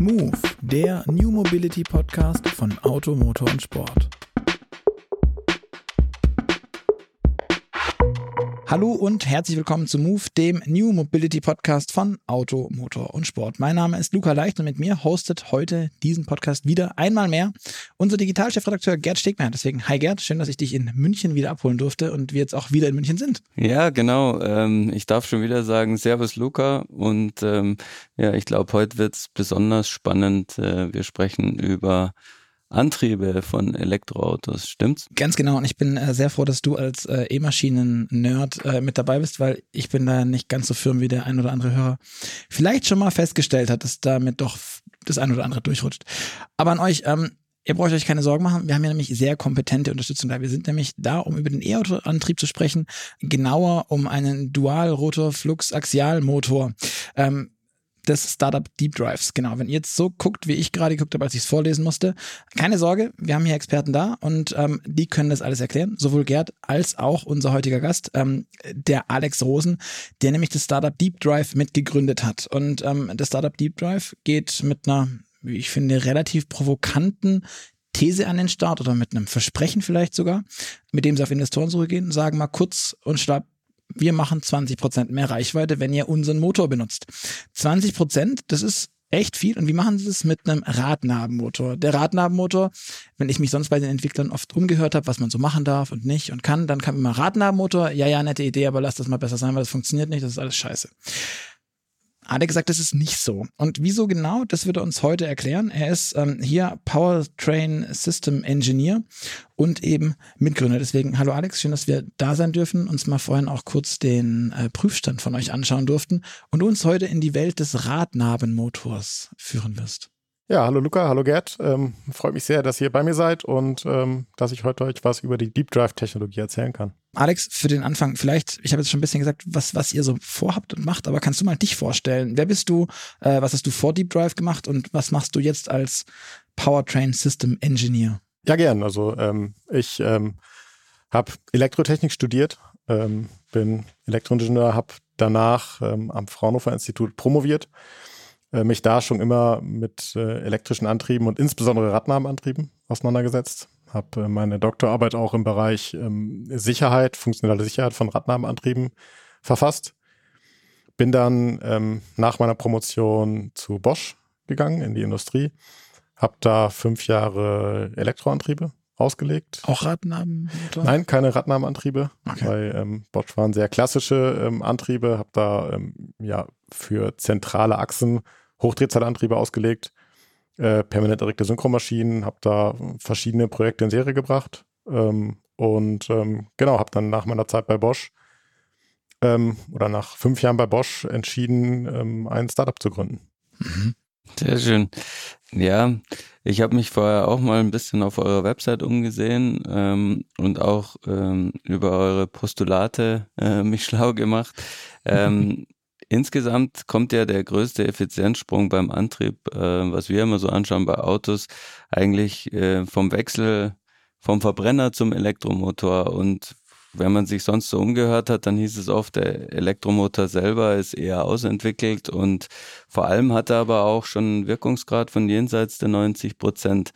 Move, der New Mobility Podcast von Auto, Motor und Sport. Hallo und herzlich willkommen zu Move, dem New Mobility Podcast von Auto, Motor und Sport. Mein Name ist Luca Leicht und mit mir hostet heute diesen Podcast wieder einmal mehr unser Digitalchefredakteur Gerd Stegmeier. Deswegen, hi Gerd, schön, dass ich dich in München wieder abholen durfte und wir jetzt auch wieder in München sind. Ja, genau. Ähm, ich darf schon wieder sagen, Servus Luca und ähm, ja, ich glaube, heute wird es besonders spannend. Äh, wir sprechen über Antriebe von Elektroautos, stimmt's? Ganz genau. Und ich bin äh, sehr froh, dass du als äh, E-Maschinen-Nerd äh, mit dabei bist, weil ich bin da nicht ganz so firm wie der ein oder andere Hörer vielleicht schon mal festgestellt hat, dass damit doch das ein oder andere durchrutscht. Aber an euch, ähm, Ihr braucht euch keine Sorgen machen. Wir haben ja nämlich sehr kompetente Unterstützung da. Wir sind nämlich da, um über den E-Auto-Antrieb zu sprechen, genauer um einen Dual-Rotor-Flux-Axial-Motor. Ähm, des Startup Deep Drives. Genau, wenn ihr jetzt so guckt, wie ich gerade geguckt habe, als ich es vorlesen musste, keine Sorge, wir haben hier Experten da und ähm, die können das alles erklären, sowohl Gerd als auch unser heutiger Gast, ähm, der Alex Rosen, der nämlich das Startup Deep Drive mitgegründet hat. Und ähm, das Startup Deep Drive geht mit einer, wie ich finde, relativ provokanten These an den Start oder mit einem Versprechen vielleicht sogar, mit dem sie auf Investorensuche gehen, sagen mal kurz und schlapp, wir machen 20 Prozent mehr Reichweite, wenn ihr unseren Motor benutzt. 20 Prozent, das ist echt viel. Und wie machen sie das mit einem Radnabenmotor? Der Radnabenmotor, wenn ich mich sonst bei den Entwicklern oft umgehört habe, was man so machen darf und nicht und kann, dann kam immer Radnabenmotor, ja, ja, nette Idee, aber lass das mal besser sein, weil das funktioniert nicht, das ist alles scheiße hat er gesagt, das ist nicht so. Und wieso genau, das wird er uns heute erklären. Er ist ähm, hier Powertrain System Engineer und eben Mitgründer. Deswegen, hallo Alex, schön, dass wir da sein dürfen, uns mal vorhin auch kurz den äh, Prüfstand von euch anschauen durften und uns heute in die Welt des Radnabenmotors führen wirst. Ja, hallo Luca, hallo Gerd. Ähm, freut mich sehr, dass ihr bei mir seid und ähm, dass ich heute euch was über die Deep Drive Technologie erzählen kann. Alex, für den Anfang, vielleicht, ich habe jetzt schon ein bisschen gesagt, was, was ihr so vorhabt und macht, aber kannst du mal dich vorstellen? Wer bist du? Äh, was hast du vor Deep Drive gemacht und was machst du jetzt als Powertrain System Engineer? Ja, gern. Also ähm, ich ähm, habe Elektrotechnik studiert, ähm, bin Elektroingenieur, habe danach ähm, am Fraunhofer Institut promoviert mich da schon immer mit äh, elektrischen Antrieben und insbesondere Radnabenantrieben auseinandergesetzt. Habe äh, meine Doktorarbeit auch im Bereich ähm, Sicherheit, funktionale Sicherheit von Radnabenantrieben verfasst. Bin dann ähm, nach meiner Promotion zu Bosch gegangen in die Industrie. Habe da fünf Jahre Elektroantriebe ausgelegt. Auch Radnaben? Nein, keine Radnabenantriebe. Okay. Weil ähm, Bosch waren sehr klassische ähm, Antriebe. Habe da ähm, ja für zentrale Achsen Hochdrehzahlantriebe ausgelegt, äh, permanent erregte Synchromaschinen, habe da verschiedene Projekte in Serie gebracht ähm, und ähm, genau, habe dann nach meiner Zeit bei Bosch ähm, oder nach fünf Jahren bei Bosch entschieden, ähm, ein Startup zu gründen. Mhm. Sehr schön. Ja, ich habe mich vorher auch mal ein bisschen auf eurer Website umgesehen ähm, und auch ähm, über eure Postulate äh, mich schlau gemacht. Ähm, Insgesamt kommt ja der größte Effizienzsprung beim Antrieb, äh, was wir immer so anschauen bei Autos, eigentlich äh, vom Wechsel vom Verbrenner zum Elektromotor. Und wenn man sich sonst so umgehört hat, dann hieß es oft, der Elektromotor selber ist eher ausentwickelt und vor allem hat er aber auch schon einen Wirkungsgrad von jenseits der 90 Prozent.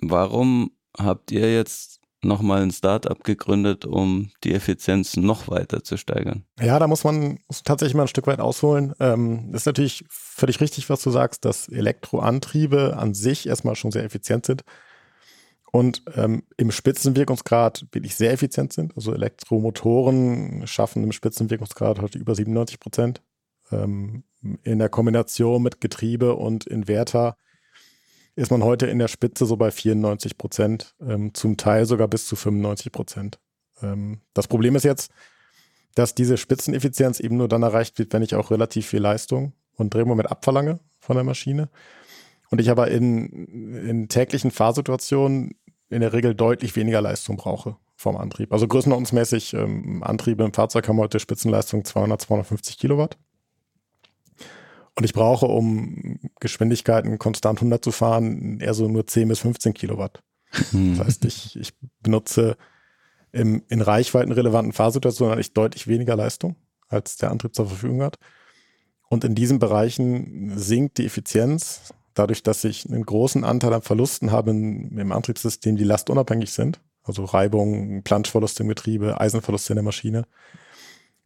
Warum habt ihr jetzt nochmal ein Startup gegründet, um die Effizienz noch weiter zu steigern. Ja, da muss man tatsächlich mal ein Stück weit ausholen. Ähm, ist natürlich völlig richtig, was du sagst, dass Elektroantriebe an sich erstmal schon sehr effizient sind und ähm, im Spitzenwirkungsgrad wirklich sehr effizient sind. Also Elektromotoren schaffen im Spitzenwirkungsgrad heute über 97 Prozent. Ähm, in der Kombination mit Getriebe und Inverter ist man heute in der Spitze so bei 94 Prozent, ähm, zum Teil sogar bis zu 95 Prozent. Ähm, das Problem ist jetzt, dass diese Spitzeneffizienz eben nur dann erreicht wird, wenn ich auch relativ viel Leistung und Drehmoment abverlange von der Maschine. Und ich aber in, in täglichen Fahrsituationen in der Regel deutlich weniger Leistung brauche vom Antrieb. Also größenordnungsmäßig ähm, Antriebe im Fahrzeug haben heute Spitzenleistung 200, 250 Kilowatt. Und ich brauche, um Geschwindigkeiten konstant 100 zu fahren, eher so nur 10 bis 15 Kilowatt. Hm. Das heißt, ich, ich benutze im, in reichweitenrelevanten Fahrsituationen eigentlich deutlich weniger Leistung, als der Antrieb zur Verfügung hat. Und in diesen Bereichen sinkt die Effizienz dadurch, dass ich einen großen Anteil an Verlusten habe im Antriebssystem, die lastunabhängig sind, also Reibung, Planschverluste im Getriebe, Eisenverluste in der Maschine,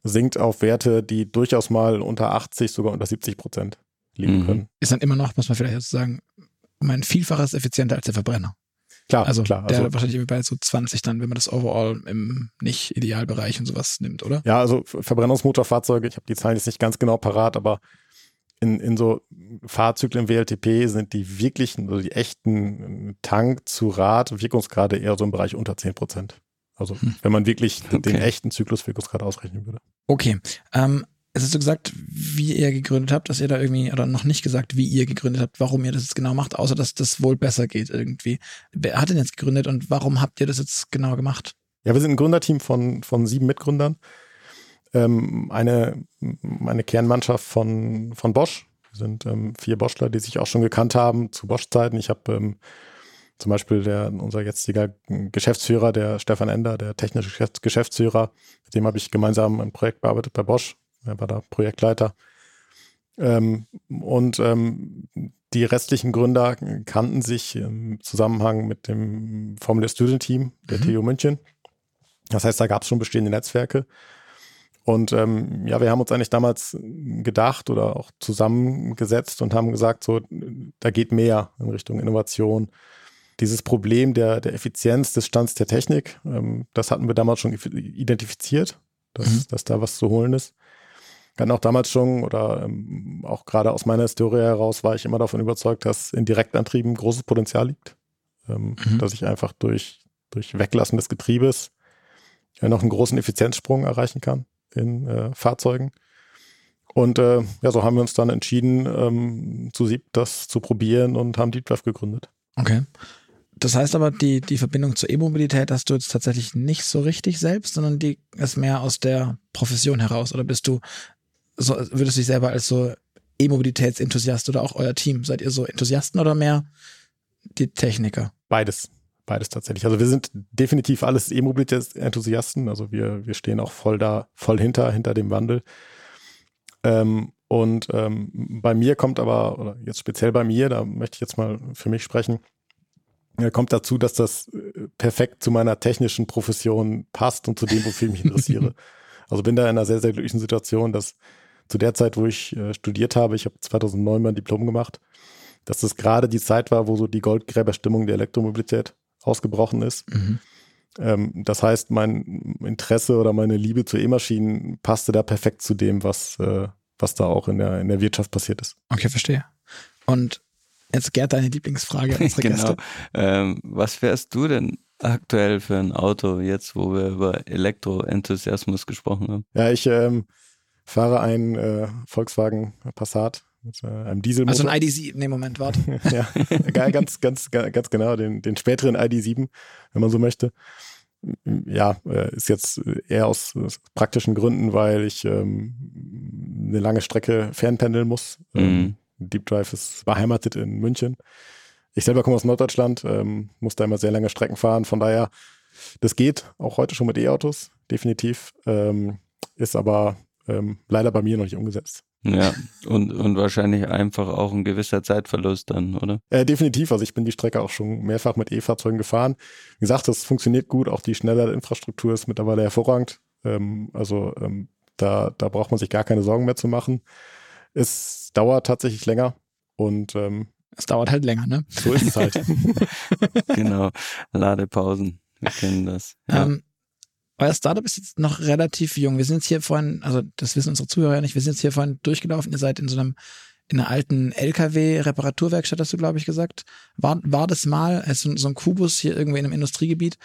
sinkt auf Werte, die durchaus mal unter 80, sogar unter 70 Prozent liegen mhm. können. Ist dann immer noch, muss man vielleicht dazu sagen, um ein Vielfaches effizienter als der Verbrenner. Klar, also klar. Der also, wahrscheinlich bei so 20 dann, wenn man das overall im nicht Idealbereich und sowas nimmt, oder? Ja, also Verbrennungsmotorfahrzeuge, ich habe die Zahlen jetzt nicht ganz genau parat, aber in, in so Fahrzyklen WLTP sind die wirklichen, also die echten Tank zu Rad Wirkungsgrade eher so im Bereich unter 10 Prozent. Also hm. wenn man wirklich okay. den echten Zykluswirkungsgrad ausrechnen würde. Okay. Ähm, es hast du gesagt, wie ihr gegründet habt, dass ihr da irgendwie, oder noch nicht gesagt, wie ihr gegründet habt, warum ihr das jetzt genau macht, außer dass das wohl besser geht irgendwie. Wer hat denn jetzt gegründet und warum habt ihr das jetzt genau gemacht? Ja, wir sind ein Gründerteam von, von sieben Mitgründern. Ähm, eine, eine Kernmannschaft von, von Bosch. Wir sind ähm, vier Boschler, die sich auch schon gekannt haben zu Bosch-Zeiten. Ich habe ähm, zum Beispiel der, unser jetziger Geschäftsführer, der Stefan Ender, der technische Geschäftsführer, mit dem habe ich gemeinsam ein Projekt bearbeitet bei Bosch er war da Projektleiter. Ähm, und ähm, die restlichen Gründer kannten sich im Zusammenhang mit dem Formula Student Team der mhm. TU München. Das heißt, da gab es schon bestehende Netzwerke. Und ähm, ja, wir haben uns eigentlich damals gedacht oder auch zusammengesetzt und haben gesagt, so, da geht mehr in Richtung Innovation. Dieses Problem der, der Effizienz des Stands der Technik, ähm, das hatten wir damals schon identifiziert, dass, mhm. dass da was zu holen ist. Hatten auch damals schon oder ähm, auch gerade aus meiner Historie heraus war ich immer davon überzeugt, dass in Direktantrieben großes Potenzial liegt. Ähm, mhm. Dass ich einfach durch, durch Weglassen des Getriebes ja noch einen großen Effizienzsprung erreichen kann in äh, Fahrzeugen. Und äh, ja, so haben wir uns dann entschieden, ähm, zu sieb das zu probieren und haben Deep Drive gegründet. Okay. Das heißt aber, die, die Verbindung zur E-Mobilität hast du jetzt tatsächlich nicht so richtig selbst, sondern die ist mehr aus der Profession heraus. Oder bist du so, würdest du dich selber als so E-Mobilitätsenthusiast oder auch euer Team? Seid ihr so Enthusiasten oder mehr die Techniker? Beides. Beides tatsächlich. Also wir sind definitiv alles E-Mobilitätsenthusiasten. Also wir, wir stehen auch voll da, voll hinter, hinter dem Wandel. Ähm, und ähm, bei mir kommt aber, oder jetzt speziell bei mir, da möchte ich jetzt mal für mich sprechen, äh, kommt dazu, dass das äh, perfekt zu meiner technischen Profession passt und zu dem, wofür ich mich interessiere. also bin da in einer sehr, sehr glücklichen Situation, dass zu der Zeit, wo ich äh, studiert habe, ich habe 2009 mein Diplom gemacht, dass das gerade die Zeit war, wo so die Goldgräberstimmung der Elektromobilität ausgebrochen ist. Mhm. Ähm, das heißt, mein Interesse oder meine Liebe zu E-Maschinen passte da perfekt zu dem, was, äh, was da auch in der, in der Wirtschaft passiert ist. Okay, verstehe. Und jetzt Gerd, deine Lieblingsfrage unsere genau. Gäste. Ähm, was fährst du denn aktuell für ein Auto, jetzt wo wir über Elektroenthusiasmus gesprochen haben? Ja, ich ähm, fahre einen äh, Volkswagen Passat mit äh, einem Dieselmotor. Also ein ID7, nee, Moment, warte. ja, ganz, ganz, ganz genau, den, den späteren ID7, wenn man so möchte. Ja, äh, ist jetzt eher aus, aus praktischen Gründen, weil ich ähm, eine lange Strecke fernpendeln muss. Mhm. Ähm, Deep Drive ist beheimatet in München. Ich selber komme aus Norddeutschland, ähm, muss da immer sehr lange Strecken fahren. Von daher, das geht auch heute schon mit E-Autos, definitiv. Ähm, ist aber ähm, leider bei mir noch nicht umgesetzt. Ja, und, und wahrscheinlich einfach auch ein gewisser Zeitverlust dann, oder? Äh, definitiv. Also ich bin die Strecke auch schon mehrfach mit E-Fahrzeugen gefahren. Wie gesagt, das funktioniert gut. Auch die schnelle Infrastruktur ist mittlerweile hervorragend. Ähm, also ähm, da, da braucht man sich gar keine Sorgen mehr zu machen. Es dauert tatsächlich länger und ähm, es dauert halt länger, ne? So ist es halt. genau. Ladepausen. Wir kennen das. Ja. Ähm, euer Startup ist jetzt noch relativ jung. Wir sind jetzt hier vorhin, also das wissen unsere Zuhörer ja nicht, wir sind jetzt hier vorhin durchgelaufen. Ihr seid in so einem, in einer alten LKW-Reparaturwerkstatt, hast du, glaube ich, gesagt. War, war das mal, also so ein Kubus hier irgendwo in einem Industriegebiet.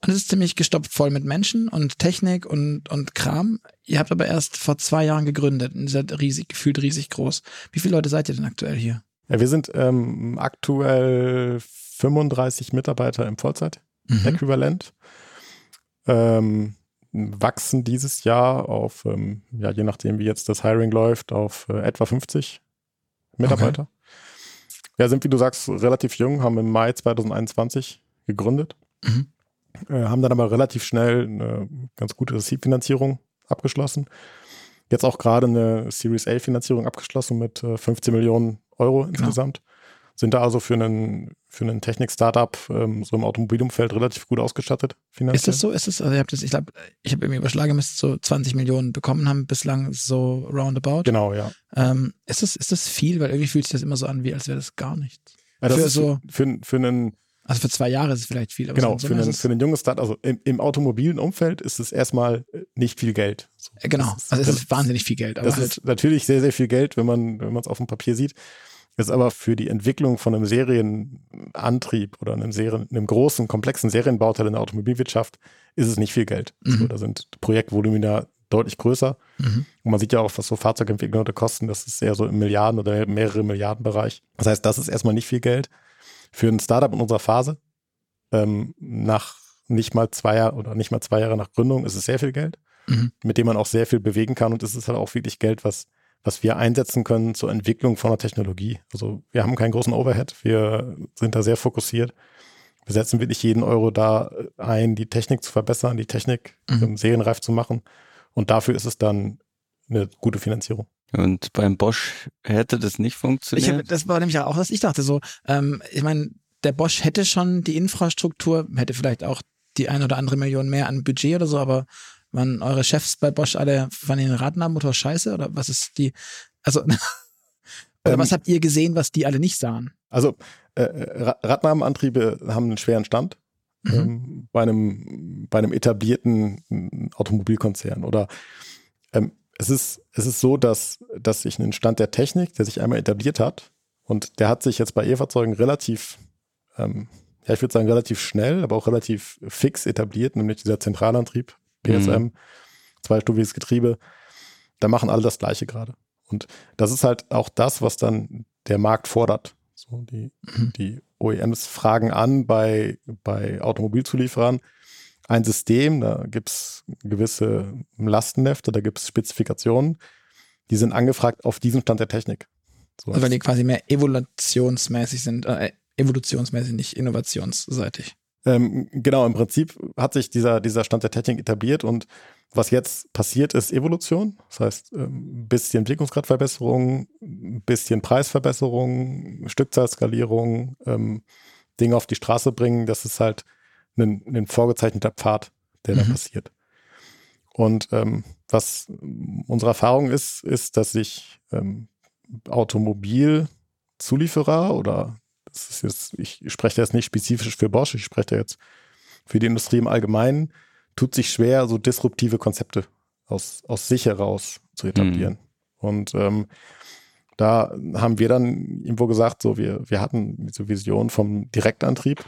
Und es ist ziemlich gestopft voll mit Menschen und Technik und, und Kram. Ihr habt aber erst vor zwei Jahren gegründet und seid riesig, gefühlt riesig groß. Wie viele Leute seid ihr denn aktuell hier? Ja, wir sind ähm, aktuell 35 Mitarbeiter im Vollzeit-Äquivalent. Mhm. Ähm, wachsen dieses Jahr auf, ähm, ja, je nachdem, wie jetzt das Hiring läuft, auf äh, etwa 50 Mitarbeiter. Okay. Ja, sind, wie du sagst, relativ jung, haben im Mai 2021 gegründet. Mhm. Äh, haben dann aber relativ schnell eine ganz gute Seed-Finanzierung abgeschlossen. Jetzt auch gerade eine Series A-Finanzierung abgeschlossen mit äh, 15 Millionen Euro genau. insgesamt. Sind da also für einen, für einen Technik-Startup ähm, so im Automobilumfeld relativ gut ausgestattet finanziell. Ist das so? Ist das, also ich habe das, ich glaube, ich habe irgendwie überschlagen, müsste so 20 Millionen bekommen haben, bislang so roundabout. Genau, ja. Ähm, ist, das, ist das viel? Weil irgendwie fühlt sich das immer so an, wie als wäre das gar nichts. Ja, das für so, für, für einen also für zwei Jahre ist es vielleicht viel. genau, für, einen, für einen junges Start, also im, im, automobilen Umfeld ist es erstmal nicht viel Geld. So, genau, also es ist wahnsinnig viel Geld. das halt ist natürlich sehr, sehr viel Geld, wenn man wenn man es auf dem Papier sieht. Ist aber für die Entwicklung von einem Serienantrieb oder einem, Serien, einem großen, komplexen Serienbauteil in der Automobilwirtschaft ist es nicht viel Geld. Mhm. So, da sind Projektvolumina deutlich größer. Mhm. Und man sieht ja auch, was so Fahrzeugentwicklung heute kosten. Das ist eher so im Milliarden- oder mehrere Milliarden Bereich. Das heißt, das ist erstmal nicht viel Geld für ein Startup in unserer Phase, ähm, nach nicht mal zwei Jahre oder nicht mal zwei Jahre nach Gründung ist es sehr viel Geld, mhm. mit dem man auch sehr viel bewegen kann. Und es ist halt auch wirklich Geld, was, was wir einsetzen können zur Entwicklung von der Technologie. Also wir haben keinen großen Overhead, wir sind da sehr fokussiert. Wir setzen wirklich jeden Euro da ein, die Technik zu verbessern, die Technik mhm. Ähm, serienreif zu machen. Und dafür ist es dann eine gute Finanzierung. Und beim Bosch hätte das nicht funktioniert? Hab, das war nämlich auch, was ich dachte so. Ähm, ich meine, der Bosch hätte schon die Infrastruktur, hätte vielleicht auch die ein oder andere Million mehr an Budget oder so, aber waren eure Chefs bei Bosch alle, waren den Radnahmotor scheiße oder was ist die, also, oder ähm, was habt ihr gesehen, was die alle nicht sahen? Also, äh, Radnahmenantriebe haben einen schweren Stand. Mhm. Ähm, bei einem, bei einem etablierten Automobilkonzern oder ähm, es ist, es ist so, dass, dass sich ein Stand der Technik, der sich einmal etabliert hat, und der hat sich jetzt bei E-Fahrzeugen relativ, ähm, ja, ich würde sagen, relativ schnell, aber auch relativ fix etabliert, nämlich dieser Zentralantrieb, PSM, mhm. zweistufiges Getriebe. Da machen alle das Gleiche gerade. Und das ist halt auch das, was dann der Markt fordert. So, die, mhm. die OEMs fragen an bei, bei Automobilzulieferern, ein System, da gibt es gewisse Lastenhefte, da gibt es Spezifikationen, die sind angefragt auf diesen Stand der Technik. So also weil die quasi mehr evolutionsmäßig sind, äh, evolutionsmäßig, nicht innovationsseitig. Ähm, genau, im Prinzip hat sich dieser, dieser Stand der Technik etabliert und was jetzt passiert, ist Evolution. Das heißt, ein ähm, bisschen Entwicklungsgradverbesserung, ein bisschen Preisverbesserung, Stückzahlskalierung, ähm, Dinge auf die Straße bringen. Das ist halt ein, ein vorgezeichneter Pfad, der mhm. da passiert. Und ähm, was unsere Erfahrung ist, ist, dass sich ähm, Automobilzulieferer oder jetzt, ich spreche jetzt nicht spezifisch für Bosch, ich spreche jetzt für die Industrie im Allgemeinen, tut sich schwer, so disruptive Konzepte aus, aus sich heraus zu etablieren. Mhm. Und ähm, da haben wir dann irgendwo gesagt, so wir, wir hatten diese Vision vom Direktantrieb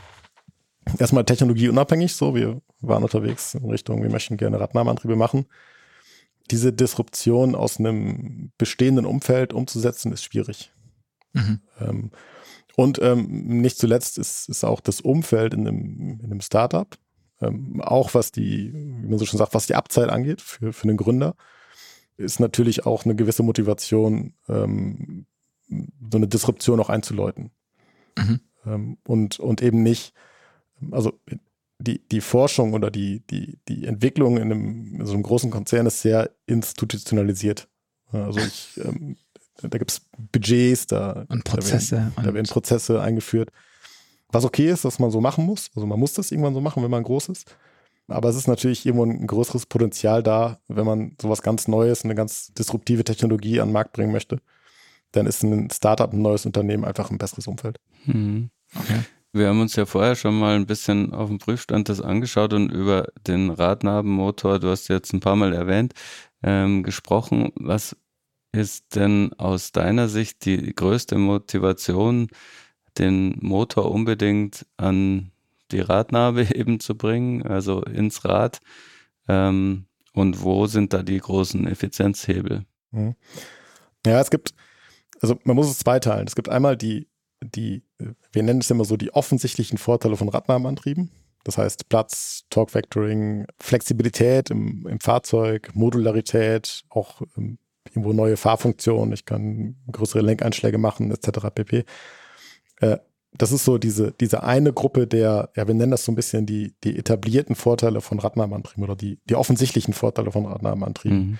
erstmal technologieunabhängig, so wir waren unterwegs in Richtung, wir möchten gerne Radnahmeantriebe machen. Diese Disruption aus einem bestehenden Umfeld umzusetzen, ist schwierig. Mhm. Ähm, und ähm, nicht zuletzt ist, ist auch das Umfeld in einem, in einem Startup, ähm, auch was die, wie man so schon sagt, was die Abzeit angeht für, für einen Gründer, ist natürlich auch eine gewisse Motivation, ähm, so eine Disruption auch einzuläuten. Mhm. Ähm, und, und eben nicht also die, die Forschung oder die, die, die Entwicklung in, einem, in so einem großen Konzern ist sehr institutionalisiert. Also ich, ähm, da gibt es Budgets, da, und Prozesse. Da werden, da werden, Prozesse eingeführt. Was okay ist, dass man so machen muss. Also man muss das irgendwann so machen, wenn man groß ist. Aber es ist natürlich irgendwo ein größeres Potenzial da, wenn man sowas ganz Neues, eine ganz disruptive Technologie an den Markt bringen möchte. Dann ist ein Startup, ein neues Unternehmen einfach ein besseres Umfeld. Hm. Okay. Wir haben uns ja vorher schon mal ein bisschen auf dem Prüfstand das angeschaut und über den Radnabenmotor, du hast jetzt ein paar Mal erwähnt, ähm, gesprochen. Was ist denn aus deiner Sicht die größte Motivation, den Motor unbedingt an die Radnabe eben zu bringen, also ins Rad? Ähm, und wo sind da die großen Effizienzhebel? Mhm. Ja, es gibt, also man muss es zweiteilen. Es gibt einmal die die, wir nennen es immer so, die offensichtlichen Vorteile von Radnahmenantrieben. Das heißt Platz, Torque Vectoring, Flexibilität im, im Fahrzeug, Modularität, auch ähm, irgendwo neue Fahrfunktionen. Ich kann größere Lenkeinschläge machen, etc. pp. Äh, das ist so diese, diese eine Gruppe der, ja, wir nennen das so ein bisschen die, die etablierten Vorteile von Radnahmenantrieben oder die, die offensichtlichen Vorteile von Radnahmenantrieben. Mhm.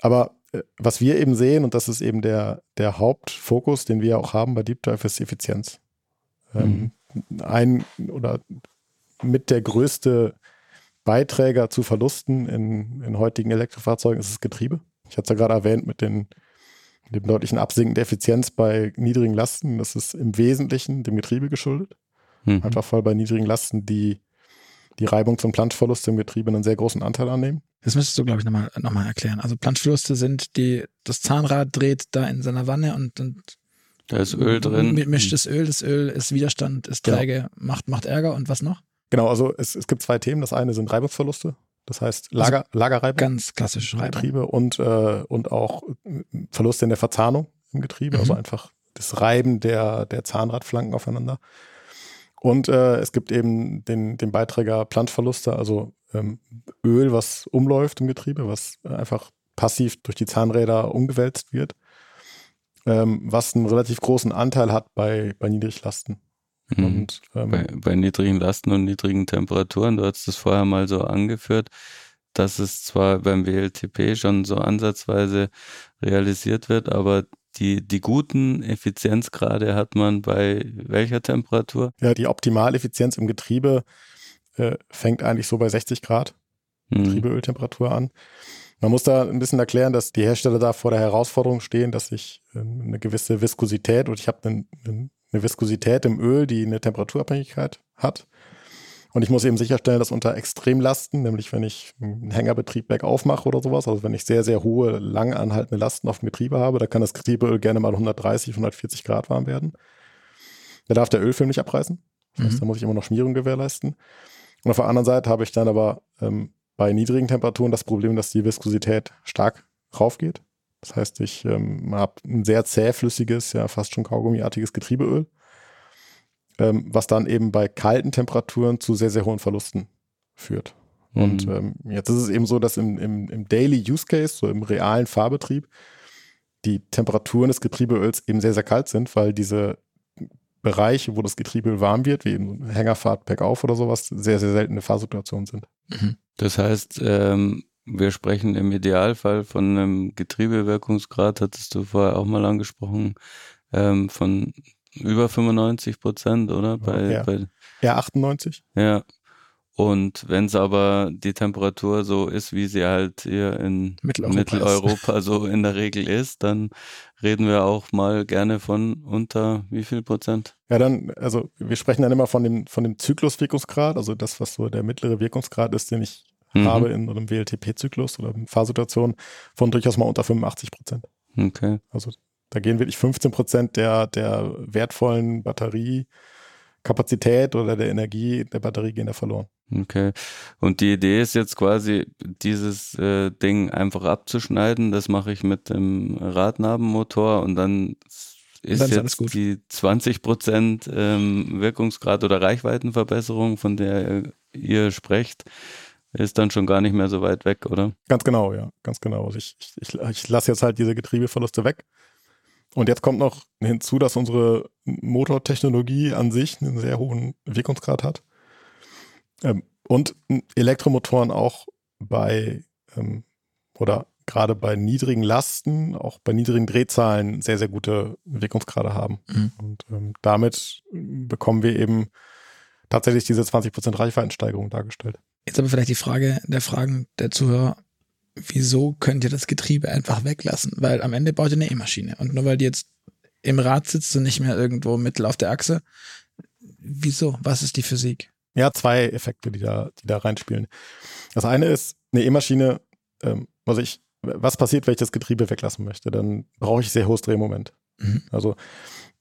Aber äh, was wir eben sehen, und das ist eben der, der Hauptfokus, den wir auch haben bei Deep Dive, ist Effizienz. Ähm, mhm. ein oder mit der größte Beiträger zu Verlusten in, in heutigen Elektrofahrzeugen ist das Getriebe. Ich hatte es ja gerade erwähnt mit den, dem deutlichen Absinken der Effizienz bei niedrigen Lasten. Das ist im Wesentlichen dem Getriebe geschuldet. Mhm. Einfach voll bei niedrigen Lasten die, die Reibungs- und Planschverluste im Getriebe einen sehr großen Anteil annehmen. Das müsstest du, glaube ich, nochmal noch mal erklären. Also Planschverluste sind die, das Zahnrad dreht da in seiner Wanne und, und da ist Öl drin. Mischt das Öl, das Öl ist Widerstand, ist genau. träge, genau. macht, macht Ärger und was noch? Genau, also es, es gibt zwei Themen. Das eine sind Reibungsverluste. Das heißt also Lager, also Lagerreibung. Ganz klassisch. Getriebe und, äh, und auch Verluste in der Verzahnung im Getriebe. Also mhm. Also einfach das Reiben der, der Zahnradflanken aufeinander. Und äh, es gibt eben den, den Beiträger Planschverluste, also ähm, Öl, was umläuft im Getriebe, was einfach passiv durch die Zahnräder umgewälzt wird, ähm, was einen relativ großen Anteil hat bei, bei Niedriglasten. Mhm. Und, ähm, bei, bei niedrigen Lasten und niedrigen Temperaturen, du hast es vorher mal so angeführt, dass es zwar beim WLTP schon so ansatzweise realisiert wird, aber die, die guten Effizienzgrade hat man bei welcher Temperatur? Ja, die Optimaleffizienz im Getriebe äh, fängt eigentlich so bei 60 Grad mhm. Getriebeöltemperatur an. Man muss da ein bisschen erklären, dass die Hersteller da vor der Herausforderung stehen, dass ich äh, eine gewisse Viskosität und ich habe eine, eine Viskosität im Öl, die eine Temperaturabhängigkeit hat. Und ich muss eben sicherstellen, dass unter Extremlasten, nämlich wenn ich einen Hängerbetrieb bergauf mache oder sowas, also wenn ich sehr, sehr hohe, lang anhaltende Lasten auf dem Getriebe habe, da kann das Getriebeöl gerne mal 130, 140 Grad warm werden. Da darf der Ölfilm nicht abreißen. Das heißt, mhm. da muss ich immer noch Schmierung gewährleisten. Und auf der anderen Seite habe ich dann aber ähm, bei niedrigen Temperaturen das Problem, dass die Viskosität stark raufgeht. Das heißt, ich ähm, habe ein sehr zähflüssiges, ja fast schon kaugummiartiges Getriebeöl ähm, was dann eben bei kalten Temperaturen zu sehr, sehr hohen Verlusten führt. Mhm. Und ähm, jetzt ist es eben so, dass im, im, im Daily Use Case, so im realen Fahrbetrieb, die Temperaturen des Getriebeöls eben sehr, sehr kalt sind, weil diese Bereiche, wo das Getriebeöl warm wird, wie eben Hängerfahrt bergauf oder sowas, sehr, sehr seltene Fahrsituationen sind. Mhm. Das heißt, ähm, wir sprechen im Idealfall von einem Getriebewirkungsgrad, hattest du vorher auch mal angesprochen, ähm, von über 95 Prozent, oder? Bei, ja. Bei, ja, 98. Ja. Und wenn es aber die Temperatur so ist, wie sie halt hier in Mitteleuropa, Mitteleuropa so in der Regel ist, dann reden wir auch mal gerne von unter wie viel Prozent? Ja, dann, also wir sprechen dann immer von dem, von dem Zykluswirkungsgrad, also das, was so der mittlere Wirkungsgrad ist, den ich mhm. habe in einem WLTP-Zyklus oder in Fahrsituationen, von durchaus mal unter 85 Prozent. Okay. Also da gehen wirklich 15 Prozent der, der wertvollen Batteriekapazität oder der Energie der Batterie gehen da verloren. Okay. Und die Idee ist jetzt quasi, dieses äh, Ding einfach abzuschneiden. Das mache ich mit dem Radnabenmotor und dann ist dann jetzt ist die 20 Prozent ähm, Wirkungsgrad oder Reichweitenverbesserung, von der ihr sprecht, ist dann schon gar nicht mehr so weit weg, oder? Ganz genau, ja, ganz genau. Also ich, ich, ich lasse jetzt halt diese Getriebeverluste weg und jetzt kommt noch hinzu, dass unsere Motortechnologie an sich einen sehr hohen Wirkungsgrad hat. Ähm, und Elektromotoren auch bei ähm, oder gerade bei niedrigen Lasten, auch bei niedrigen Drehzahlen sehr, sehr gute Wirkungsgrade haben. Mhm. Und ähm, damit bekommen wir eben tatsächlich diese 20% Reichweitensteigerung dargestellt. Jetzt aber vielleicht die Frage der Fragen der Zuhörer wieso könnt ihr das Getriebe einfach weglassen? Weil am Ende baut ihr eine E-Maschine. Und nur weil die jetzt im Rad sitzt und nicht mehr irgendwo mittel auf der Achse, wieso? Was ist die Physik? Ja, zwei Effekte, die da, die da reinspielen. Das eine ist, eine E-Maschine, ähm, also ich, was passiert, wenn ich das Getriebe weglassen möchte? Dann brauche ich sehr hohes Drehmoment. Mhm. Also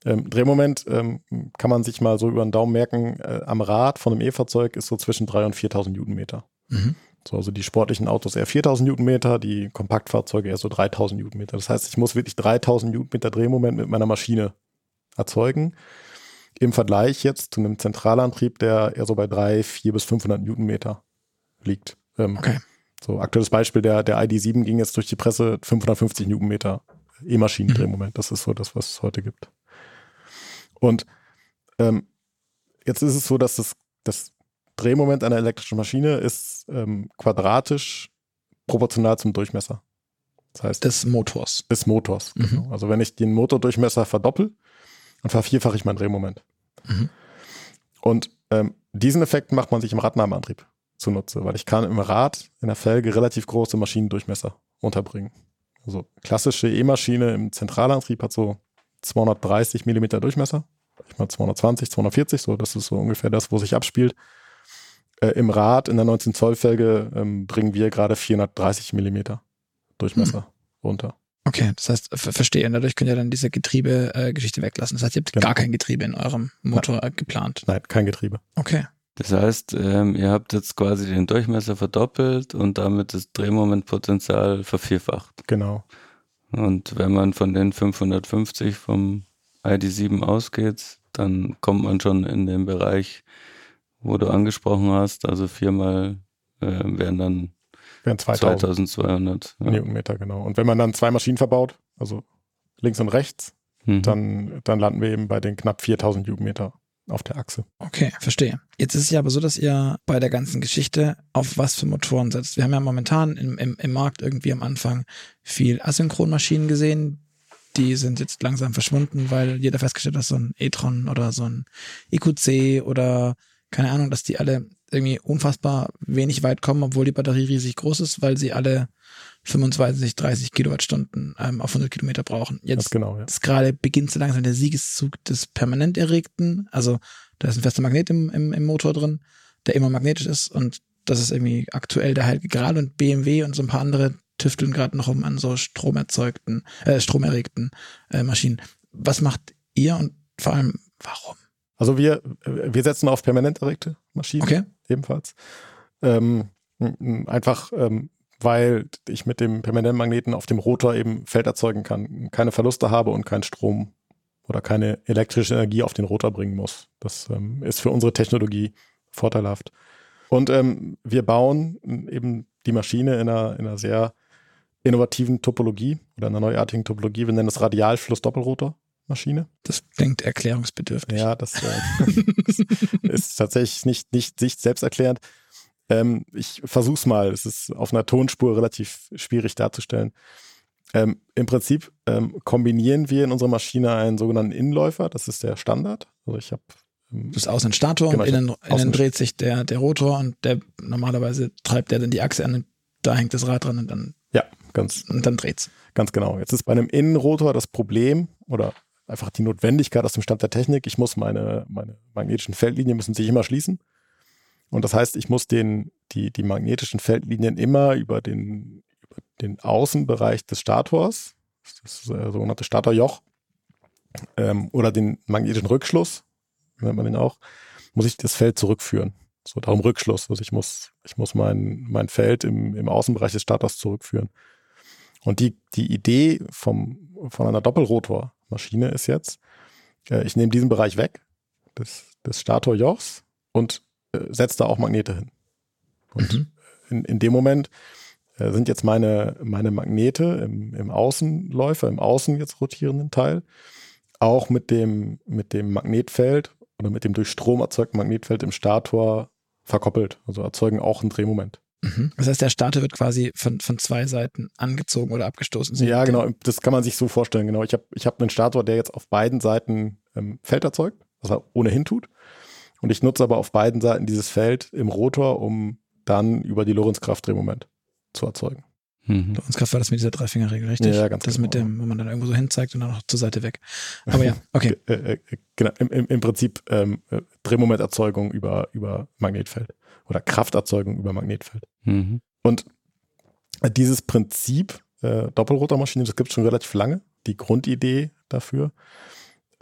ähm, Drehmoment ähm, kann man sich mal so über den Daumen merken, äh, am Rad von einem E-Fahrzeug ist so zwischen 3.000 und 4.000 Newtonmeter. Mhm. So, also die sportlichen Autos eher 4000 Newtonmeter, die Kompaktfahrzeuge eher so 3000 Newtonmeter. Das heißt, ich muss wirklich 3000 Newtonmeter Drehmoment mit meiner Maschine erzeugen. Im Vergleich jetzt zu einem Zentralantrieb, der eher so bei 3, 4 bis 500 Newtonmeter liegt. Ähm, okay. So, aktuelles Beispiel, der, der ID7 ging jetzt durch die Presse 550 Newtonmeter E-Maschinendrehmoment. Mhm. Das ist so das, was es heute gibt. Und ähm, jetzt ist es so, dass das, das Drehmoment einer elektrischen Maschine ist ähm, quadratisch proportional zum Durchmesser. Das heißt, des Motors. Des Motors. Mhm. Genau. Also wenn ich den Motordurchmesser verdoppel, dann vervierfache ich mein Drehmoment. Mhm. Und ähm, diesen Effekt macht man sich im Radnahmeantrieb zunutze, weil ich kann im Rad in der Felge relativ große Maschinendurchmesser unterbringen. Also klassische E-Maschine im Zentralantrieb hat so 230 Millimeter Durchmesser. Ich mal 220, 240, so, das ist so ungefähr das, wo sich abspielt. Äh, Im Rad in der 19 Zoll Felge ähm, bringen wir gerade 430 Millimeter Durchmesser runter. Okay, das heißt, ver verstehe. Und dadurch könnt ihr dann diese Getriebegeschichte weglassen. Das heißt, ihr habt Genau. gar kein Getriebe in eurem Motor äh, geplant. Nein, kein Getriebe. Okay. Das heißt, ähm, ihr habt jetzt quasi den Durchmesser verdoppelt und damit das Drehmomentpotenzial vervierfacht. Genau. Und wenn man von den 550 vom ID7 ausgeht, dann kommt man schon in den Bereich, wo du angesprochen hast. Also viermal äh, wären dann Wären 2000 2200. Ja. Newtonmeter, genau. Und wenn man dann zwei Maschinen verbaut, also links und rechts, Mhm. dann, dann landen wir eben bei den knapp 4000 Newtonmeter auf der Achse. Okay, verstehe. Jetzt ist es ja aber so, dass ihr bei der ganzen Geschichte auf was für Motoren setzt. Wir haben ja momentan im, im, im Markt irgendwie am Anfang viel Asynchronmaschinen gesehen. Die sind jetzt langsam verschwunden, weil jeder festgestellt hat, dass so ein e-tron oder so ein EQC oder keine Ahnung, dass die alle irgendwie unfassbar wenig weit kommen, obwohl die Batterie riesig groß ist, weil sie alle 25, 30 Kilowattstunden ähm, auf 100 Kilometer brauchen. Jetzt genau, ja. ist gerade beginnt so langsam der Siegeszug des permanent Erregten. Also da ist ein fester Magnet im, im, im Motor drin, der immer magnetisch ist und das ist irgendwie aktuell der heilige Gral und BMW und so ein paar andere tüfteln gerade noch um an so stromerzeugten, äh, stromerregten äh, Maschinen. Was macht ihr und vor allem warum? Also wir, wir setzen auf permanent erregte Maschinen Okay. ebenfalls. Ähm, einfach, ähm, weil ich mit dem Permanentmagneten auf dem Rotor eben Feld erzeugen kann, keine Verluste habe und keinen Strom oder keine elektrische Energie auf den Rotor bringen muss. Das ähm, ist für unsere Technologie vorteilhaft. Und ähm, wir bauen eben die Maschine in einer, in einer sehr innovativen Topologie oder einer neuartigen Topologie. Wir nennen das Radialfluss-Doppelrotor-Maschine. Das klingt erklärungsbedürftig. Ja, das, äh, ist tatsächlich nicht, nicht sich selbst erklärend. Ähm, ich versuch's mal. Es ist auf einer Tonspur relativ schwierig darzustellen. Ähm, Im Prinzip ähm, kombinieren wir in unserer Maschine einen sogenannten Innenläufer. Das ist der Standard. Also ich habe Du bist außen ein Stator Genau, und innen, außen- innen dreht sich der, der Rotor und der normalerweise treibt der dann die Achse an und da hängt das Rad dran und dann, ja ganz, und dann dreht's. ganz genau. Jetzt ist bei einem Innenrotor das Problem oder einfach die Notwendigkeit aus dem Stand der Technik. Ich muss meine, meine magnetischen Feldlinien müssen sich immer schließen. Und das heißt, ich muss den, die, die magnetischen Feldlinien immer über den, über den Außenbereich des Stators, das sogenannte Statorjoch, ähm, oder den magnetischen Rückschluss, nennt man den auch, muss ich das Feld zurückführen. So, darum Rückschluss. Also ich muss, ich muss mein, mein Feld im, im Außenbereich des Stators zurückführen. Und die, die Idee vom, von einer Doppelrotormaschine ist jetzt, äh, ich nehme diesen Bereich weg des, des Statorjochs und äh, setze da auch Magnete hin. Und Mhm. in, in dem Moment äh, sind jetzt meine, meine Magnete im, im Außenläufer, im außen jetzt rotierenden Teil, auch mit dem, mit dem Magnetfeld oder mit dem durch Strom erzeugten Magnetfeld im Stator verkoppelt. Also erzeugen auch ein Drehmoment. Mhm. Das heißt, der Starter wird quasi von, von zwei Seiten angezogen oder abgestoßen. Ja, genau. Das kann man sich so vorstellen. Genau. Ich habe ich hab einen Stator, der jetzt auf beiden Seiten ähm, Feld erzeugt, was er ohnehin tut. Und ich nutze aber auf beiden Seiten dieses Feld im Rotor, um dann über die Lorenzkraft Drehmoment zu erzeugen. Mhm. Bei uns Kraft war das mit dieser Dreifingerregel, richtig? Ja, ganz Das genau. mit dem, wo man dann irgendwo so hin zeigt und dann noch zur Seite weg. Aber ja, okay. Äh, äh, genau. Im, im, Im Prinzip ähm, äh, Drehmomenterzeugung über, über Magnetfeld oder Krafterzeugung über Magnetfeld. Mhm. Und dieses Prinzip äh, Doppelrotormaschine, das gibt es schon relativ lange, die Grundidee dafür.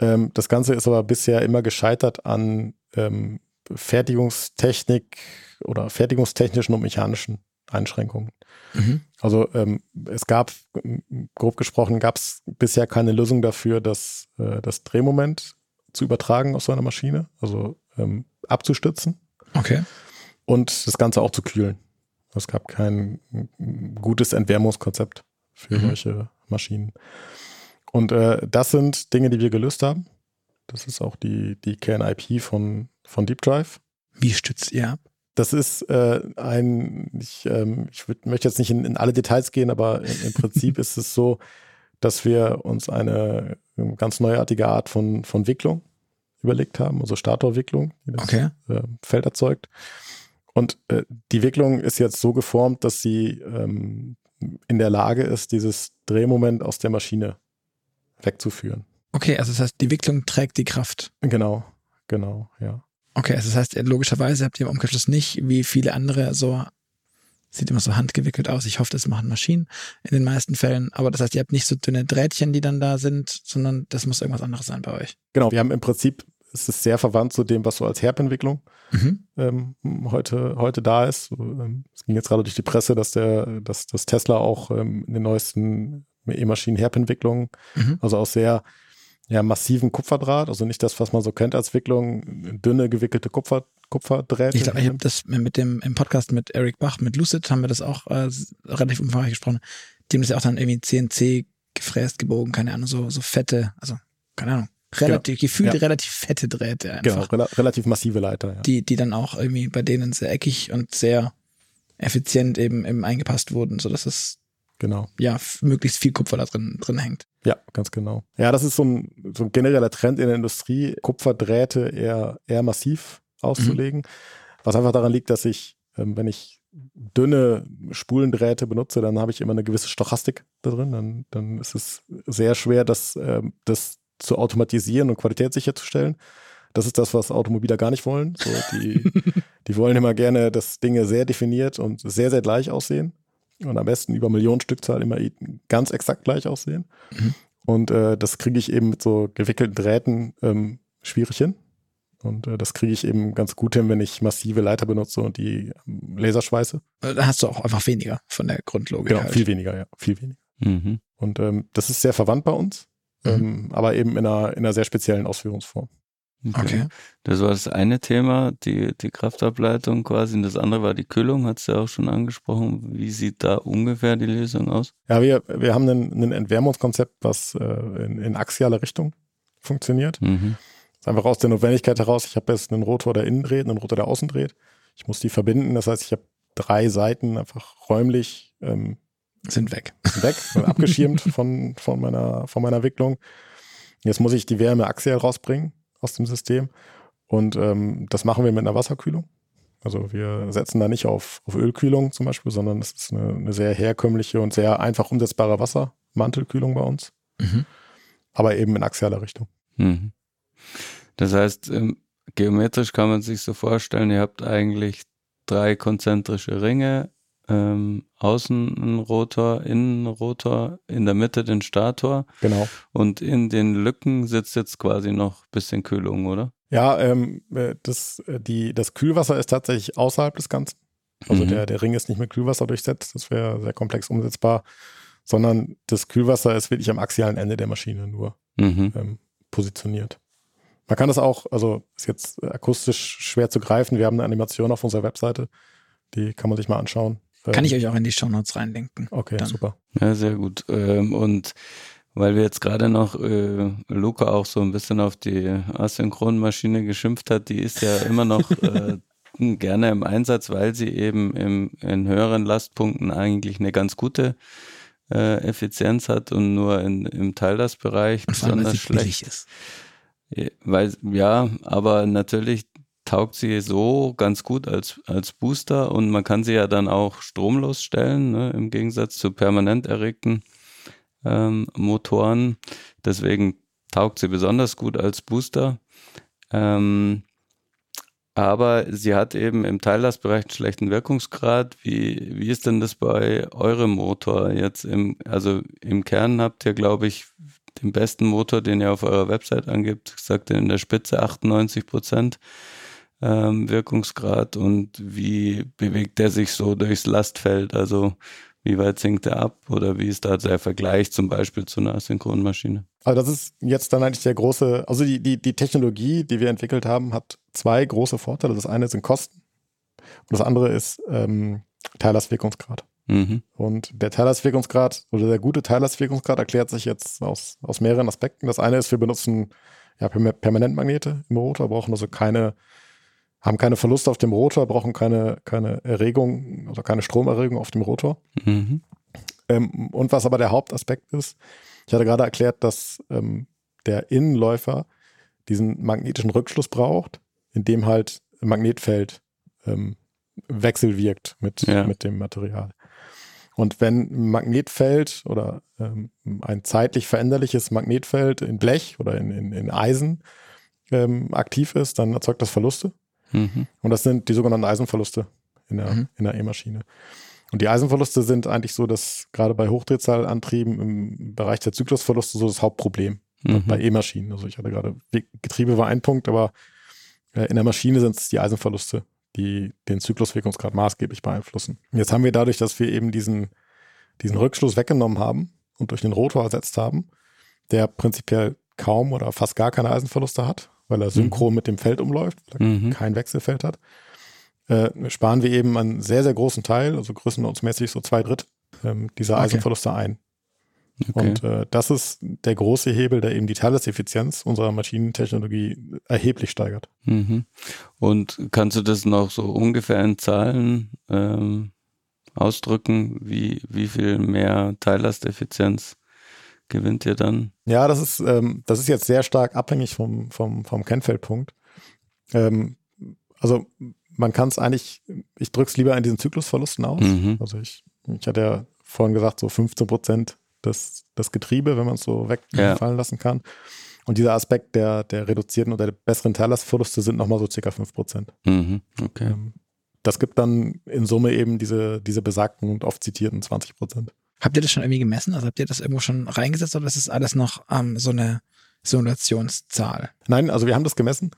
Ähm, das Ganze ist aber bisher immer gescheitert an ähm, Fertigungstechnik oder fertigungstechnischen und mechanischen Einschränkungen. Mhm. Also ähm, es gab, grob gesprochen, gab es bisher keine Lösung dafür, das, äh, das Drehmoment zu übertragen aus so einer Maschine, also ähm, abzustützen Okay. und das Ganze auch zu kühlen. Es gab kein gutes Entwärmungskonzept für Mhm. solche Maschinen. Und äh, das sind Dinge, die wir gelöst haben. Das ist auch die, die Kern-IP von, von Deep Drive. Wie stützt ihr ab? das ist äh, ein, ich, ähm, ich würd, möchte jetzt nicht in, in alle Details gehen, aber im, im Prinzip ist es so, dass wir uns eine ganz neuartige Art von, von Wicklung überlegt haben, also Statorwicklung, die das Okay. äh, Feld erzeugt. Und äh, die Wicklung ist jetzt so geformt, dass sie ähm, in der Lage ist, dieses Drehmoment aus der Maschine wegzuführen. Okay, also das heißt, die Wicklung trägt die Kraft. Genau, genau, ja. Okay, also das heißt, logischerweise habt ihr im Umkehrschluss nicht, wie viele andere, so, sieht immer so handgewickelt aus. Ich hoffe, das machen Maschinen in den meisten Fällen. Aber das heißt, ihr habt nicht so dünne Drähtchen, die dann da sind, sondern das muss irgendwas anderes sein bei euch. Genau, wir haben im Prinzip, es ist sehr verwandt zu dem, was so als Herbentwicklung Mhm. ähm, heute, heute da ist. Ähm, Es ging jetzt gerade durch die Presse, dass der, dass, dass Tesla auch ähm, in den neuesten E-Maschinen Herbentwicklungen, Mhm. also aus sehr ja, massiven Kupferdraht, also nicht das, was man so kennt als Wicklung, dünne gewickelte Kupfer, Kupferdrähte. Ich glaube, ich habe das mit dem im Podcast mit Eric Bach, mit Lucid, haben wir das auch äh, relativ umfangreich gesprochen. Die haben das ja auch dann irgendwie CNC gefräst, gebogen, keine Ahnung, so, so fette, also, keine Ahnung, relativ, gefühlt Ja. relativ fette Drähte einfach. genau, rela relativ massive Leiter. Ja. die, die dann auch irgendwie bei denen sehr eckig und sehr effizient eben, eben eingepasst wurden, sodass es Genau. ja möglichst viel Kupfer da drin, drin hängt. Ja, ganz genau. Ja, das ist so ein, so ein genereller Trend in der Industrie, Kupferdrähte eher, eher massiv auszulegen. Was einfach daran liegt, dass ich, ähm, wenn ich dünne Spulendrähte benutze, dann habe ich immer eine gewisse Stochastik da drin. Dann, dann ist es sehr schwer, das, ähm, das zu automatisieren und Qualität sicherzustellen. Das ist das, was Automobiler gar nicht wollen. So, die, die wollen immer gerne, dass Dinge sehr definiert und sehr, sehr gleich aussehen. Und am besten über Millionen Stückzahl immer ganz exakt gleich aussehen. Mhm. Und äh, das kriege ich eben mit so gewickelten Drähten ähm, schwierig hin. Und äh, das kriege ich eben ganz gut hin, wenn ich massive Leiter benutze und die ähm, Laserschweiße. Da hast du auch einfach weniger von der Grundlogik. Genau, halt. viel weniger, ja, viel weniger. Mhm. Und ähm, das ist sehr verwandt bei uns, Mhm. ähm, aber eben in einer, in einer sehr speziellen Ausführungsform. Okay. Das war das eine Thema, die, die Kraftableitung quasi. Und das andere war die Kühlung, hat ja auch schon angesprochen. Wie sieht da ungefähr die Lösung aus? Ja, wir, wir haben ein, ein Entwärmungskonzept, was äh, in, in axialer Richtung funktioniert. Mhm. Das ist einfach aus der Notwendigkeit heraus, ich habe jetzt einen Rotor, der innen dreht, einen Rotor, der außen dreht. Ich muss die verbinden, das heißt, ich habe drei Seiten einfach räumlich ähm, Sind weg. weg, abgeschirmt von, von, meiner, von meiner Wicklung. Jetzt muss ich die Wärme axial rausbringen aus dem System. Und ähm, das machen wir mit einer Wasserkühlung. Also wir setzen da nicht auf, auf Ölkühlung zum Beispiel, sondern es ist eine, eine sehr herkömmliche und sehr einfach umsetzbare Wassermantelkühlung bei uns, Mhm. aber eben in axialer Richtung. Mhm. Das heißt, ähm, geometrisch kann man sich so vorstellen, ihr habt eigentlich drei konzentrische Ringe, ähm, außen ein Rotor, innen ein Rotor, in der Mitte den Stator Genau. und in den Lücken sitzt jetzt quasi noch ein bisschen Kühlung, oder? Ja, ähm, äh, das, äh, die, das Kühlwasser ist tatsächlich außerhalb des Ganzen. Also Mhm. der, der Ring ist nicht mit Kühlwasser durchsetzt, das wäre sehr komplex umsetzbar, sondern das Kühlwasser ist wirklich am axialen Ende der Maschine nur Mhm. ähm, positioniert. Man kann das auch, also ist jetzt akustisch schwer zu greifen. Wir haben eine Animation auf unserer Webseite, die kann man sich mal anschauen. Kann Ähm, ich euch auch in die Shownotes reinlinken. Okay, dann? super. Ja, sehr gut. Ähm, und weil wir jetzt gerade noch äh, Luca auch so ein bisschen auf die Asynchronmaschine geschimpft hat, die ist ja immer noch äh, gerne im Einsatz, weil sie eben im, in höheren Lastpunkten eigentlich eine ganz gute äh, Effizienz hat und nur in, im Teillastbereich besonders schlecht. ist. Weil, ja, aber natürlich taugt sie so ganz gut als, als Booster und man kann sie ja dann auch stromlos stellen, ne, im Gegensatz zu permanent erregten ähm, Motoren. Deswegen taugt sie besonders gut als Booster. Ähm, aber sie hat eben im Teillastbereich einen schlechten Wirkungsgrad. Wie, wie ist denn das bei eurem Motor jetzt? Im, also im Kern habt ihr, glaube ich, den besten Motor, den ihr auf eurer Website angibt, sagt in der Spitze 98 Prozent ähm, Wirkungsgrad. Und wie bewegt der sich so durchs Lastfeld? Also wie weit sinkt er ab oder wie ist da der Vergleich zum Beispiel zu einer Asynchronmaschine? Also das ist jetzt dann eigentlich der große, also die, die, die Technologie, die wir entwickelt haben, hat zwei große Vorteile. Das eine sind Kosten und das andere ist ähm, Teillastwirkungsgrad. Mhm. Und der Teillastwirkungsgrad oder der gute Teillastwirkungsgrad erklärt sich jetzt aus, aus mehreren Aspekten. Das eine ist, wir benutzen ja, Perma- Permanentmagnete im Rotor, brauchen also keine haben keine Verluste auf dem Rotor, brauchen keine, keine Erregung, also keine Stromerregung auf dem Rotor. Mhm. Ähm, und was aber der Hauptaspekt ist, ich hatte gerade erklärt, dass ähm, der Innenläufer diesen magnetischen Rückschluss braucht, in dem halt ein Magnetfeld ähm, wechselwirkt mit, ja. mit dem Material. Und wenn ein Magnetfeld oder ähm, ein zeitlich veränderliches Magnetfeld in Blech oder in, in, in Eisen ähm, aktiv ist, dann erzeugt das Verluste. Mhm. Und das sind die sogenannten Eisenverluste in der mhm. in der E-Maschine. Und die Eisenverluste sind eigentlich so, dass gerade bei Hochdrehzahlantrieben im Bereich der Zyklusverluste so das Hauptproblem mhm. bei E-Maschinen. Also ich hatte gerade, Getriebe war ein Punkt, aber äh, in der Maschine sind es die Eisenverluste, die den Zykluswirkungsgrad maßgeblich beeinflussen. Jetzt haben wir dadurch, dass wir eben diesen, diesen Rückschluss weggenommen haben und durch den Rotor ersetzt haben, der prinzipiell kaum oder fast gar keine Eisenverluste hat, weil er synchron mhm. mit dem Feld umläuft, weil er mhm. kein Wechselfeld hat, äh, sparen wir eben einen sehr, sehr großen Teil, also größenordnungsmäßig so zwei Drittel ähm, dieser okay. Eisenverluste ein. Okay. Und äh, das ist der große Hebel, der eben die Teileseffizienz unserer Maschinentechnologie erheblich steigert. Mhm. Und kannst du das noch so ungefähr in Zahlen ähm, ausdrücken, wie, wie viel mehr Teillasteffizienz gewinnt ihr dann? Ja, das ist, ähm, das ist jetzt sehr stark abhängig vom, vom, vom Kennfeldpunkt. Ähm, also man kann es eigentlich, ich drücke es lieber in diesen Zyklusverlusten aus. Mhm. Also ich, ich hatte ja vorhin gesagt, so 15 Prozent das, das Getriebe, wenn man es so wegfallen ja. lassen kann. Und dieser Aspekt der, der reduzierten oder der besseren Teillastverluste sind nochmal so circa 5 Prozent. Mhm. Okay. Ähm, das gibt dann in Summe eben diese, diese besagten und oft zitierten 20 Prozent. Habt ihr das schon irgendwie gemessen? Also habt ihr das irgendwo schon reingesetzt oder ist das alles noch ähm, so eine Simulationszahl? Nein, also wir haben das gemessen.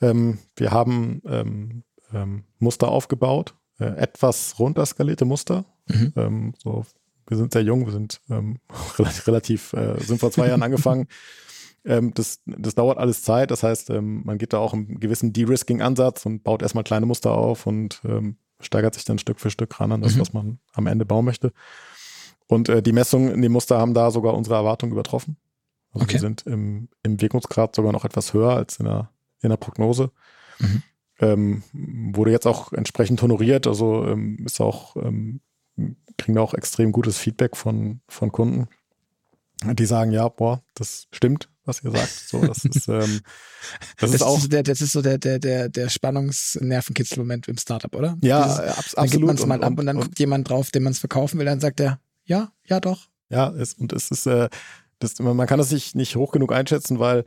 Ähm, wir haben ähm, ähm Muster aufgebaut, äh, etwas runterskalierte Muster. Mhm. Ähm, so wir sind sehr jung, wir sind ähm, relativ, äh, sind vor zwei Jahren angefangen. Das, das dauert alles Zeit. Das heißt, man geht da auch einen gewissen De-Risking-Ansatz und baut erstmal kleine Muster auf und steigert sich dann Stück für Stück ran an das, mhm. was man am Ende bauen möchte. Und äh, die Messungen in den Muster haben da sogar unsere Erwartungen übertroffen. Also okay. wir sind im, im Wirkungsgrad sogar noch etwas höher als in der, in der Prognose. Mhm. Ähm, wurde jetzt auch entsprechend honoriert, also ähm, ist auch ähm, kriegen wir auch extrem gutes Feedback von, von Kunden, die sagen, ja, boah, das stimmt, was ihr sagt. So, das ist, ähm, das, das ist auch. Ist der, das ist so der, der, der, der Spannungs-Nervenkitzel-Moment im Startup, oder? Ja, Dieses, ab, absolut. Dann gibt man es mal ab und, dann und, guckt jemand drauf, dem man es verkaufen will, dann sagt er, ja, ja doch. Ja, es, und es ist, äh, das, man kann es sich nicht hoch genug einschätzen, weil,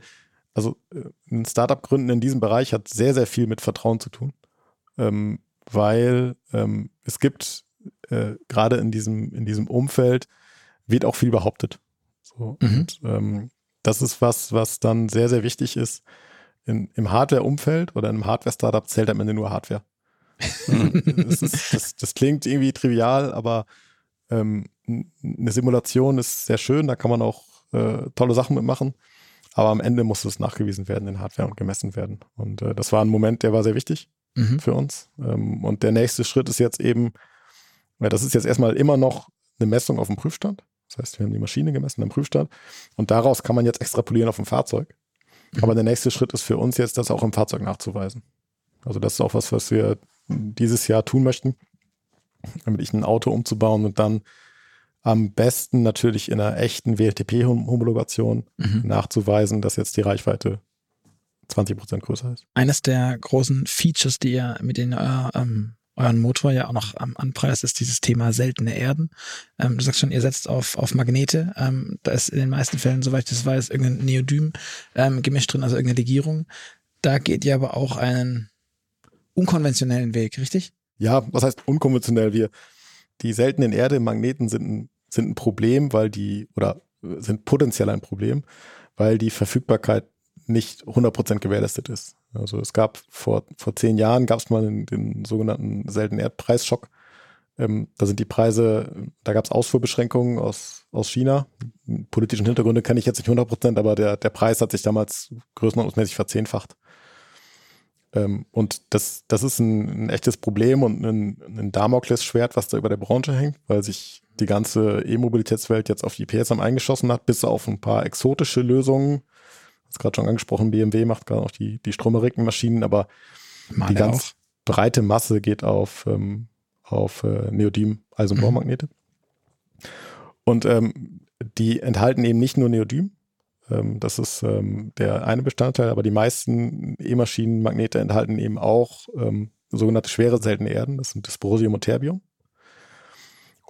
also äh, ein Startup gründen in diesem Bereich hat sehr, sehr viel mit Vertrauen zu tun. Ähm, weil ähm, es gibt äh, gerade in diesem, in diesem Umfeld wird auch viel behauptet. So, mhm. Und ähm, das ist was, was dann sehr, sehr wichtig ist. In, Im Hardware-Umfeld oder in einem Hardware-Startup zählt am Ende nur Hardware. das, ist, das, das, klingt irgendwie trivial, aber ähm, eine Simulation ist sehr schön, da kann man auch äh, tolle Sachen mitmachen. Aber am Ende muss es nachgewiesen werden in Hardware und gemessen werden. Und äh, das war ein Moment, der war sehr wichtig mhm. für uns. Ähm, und der nächste Schritt ist jetzt eben, weil das ist jetzt erstmal immer noch eine Messung auf dem Prüfstand. Das heißt, wir haben die Maschine gemessen am Prüfstand und daraus kann man jetzt extrapolieren auf dem Fahrzeug. Mhm. Aber der nächste Schritt ist für uns jetzt, das auch im Fahrzeug nachzuweisen. Also das ist auch was, was wir dieses Jahr tun möchten, damit ich ein Auto umzubauen und dann am besten natürlich in einer echten WLTP-Homologation mhm. nachzuweisen, dass jetzt die Reichweite 20 Prozent größer ist. Eines der großen Features, die ihr mit den euer ähm, euren Motor ja auch noch ähm, anpreist, ist dieses Thema seltene Erden. Ähm, du sagst schon, ihr setzt auf, auf Magnete. Ähm, da ist in den meisten Fällen, soweit ich das weiß, irgendein Neodym ähm, gemischt drin, also irgendeine Legierung. Da geht ihr aber auch einen unkonventionellen Weg, richtig? Ja, was heißt unkonventionell? Wir, die seltenen Erde-Magneten sind ein, sind ein Problem, weil die, oder sind potenziell ein Problem, weil die Verfügbarkeit nicht 100% gewährleistet ist. Also es gab vor, vor zehn Jahren gab es mal den, den, sogenannten seltenen Erdpreisschock. Ähm, da sind die Preise, da gab es Ausfuhrbeschränkungen aus, aus China. Politischen Hintergründe kenne ich jetzt nicht 100 Prozent, aber der, der Preis hat sich damals größenordnungsmäßig verzehnfacht. Ähm, und das, das ist ein, ein echtes Problem und ein, ein Damoklesschwert, was da über der Branche hängt, weil sich die ganze E-Mobilitätswelt jetzt auf die PSM eingeschossen hat, bis auf ein paar exotische Lösungen, hast gerade schon angesprochen, BMW macht gerade auch die, die Stromerickenmaschinen, aber die ganz auch. breite Masse geht auf, ähm, auf äh, Neodym Eisenbohrmagnete. Mhm. Und ähm, die enthalten eben nicht nur Neodym, ähm, das ist ähm, der eine Bestandteil, aber die meisten E-Maschinen-Magnete enthalten eben auch ähm, sogenannte schwere seltene Erden, das sind Dysprosium und Terbium.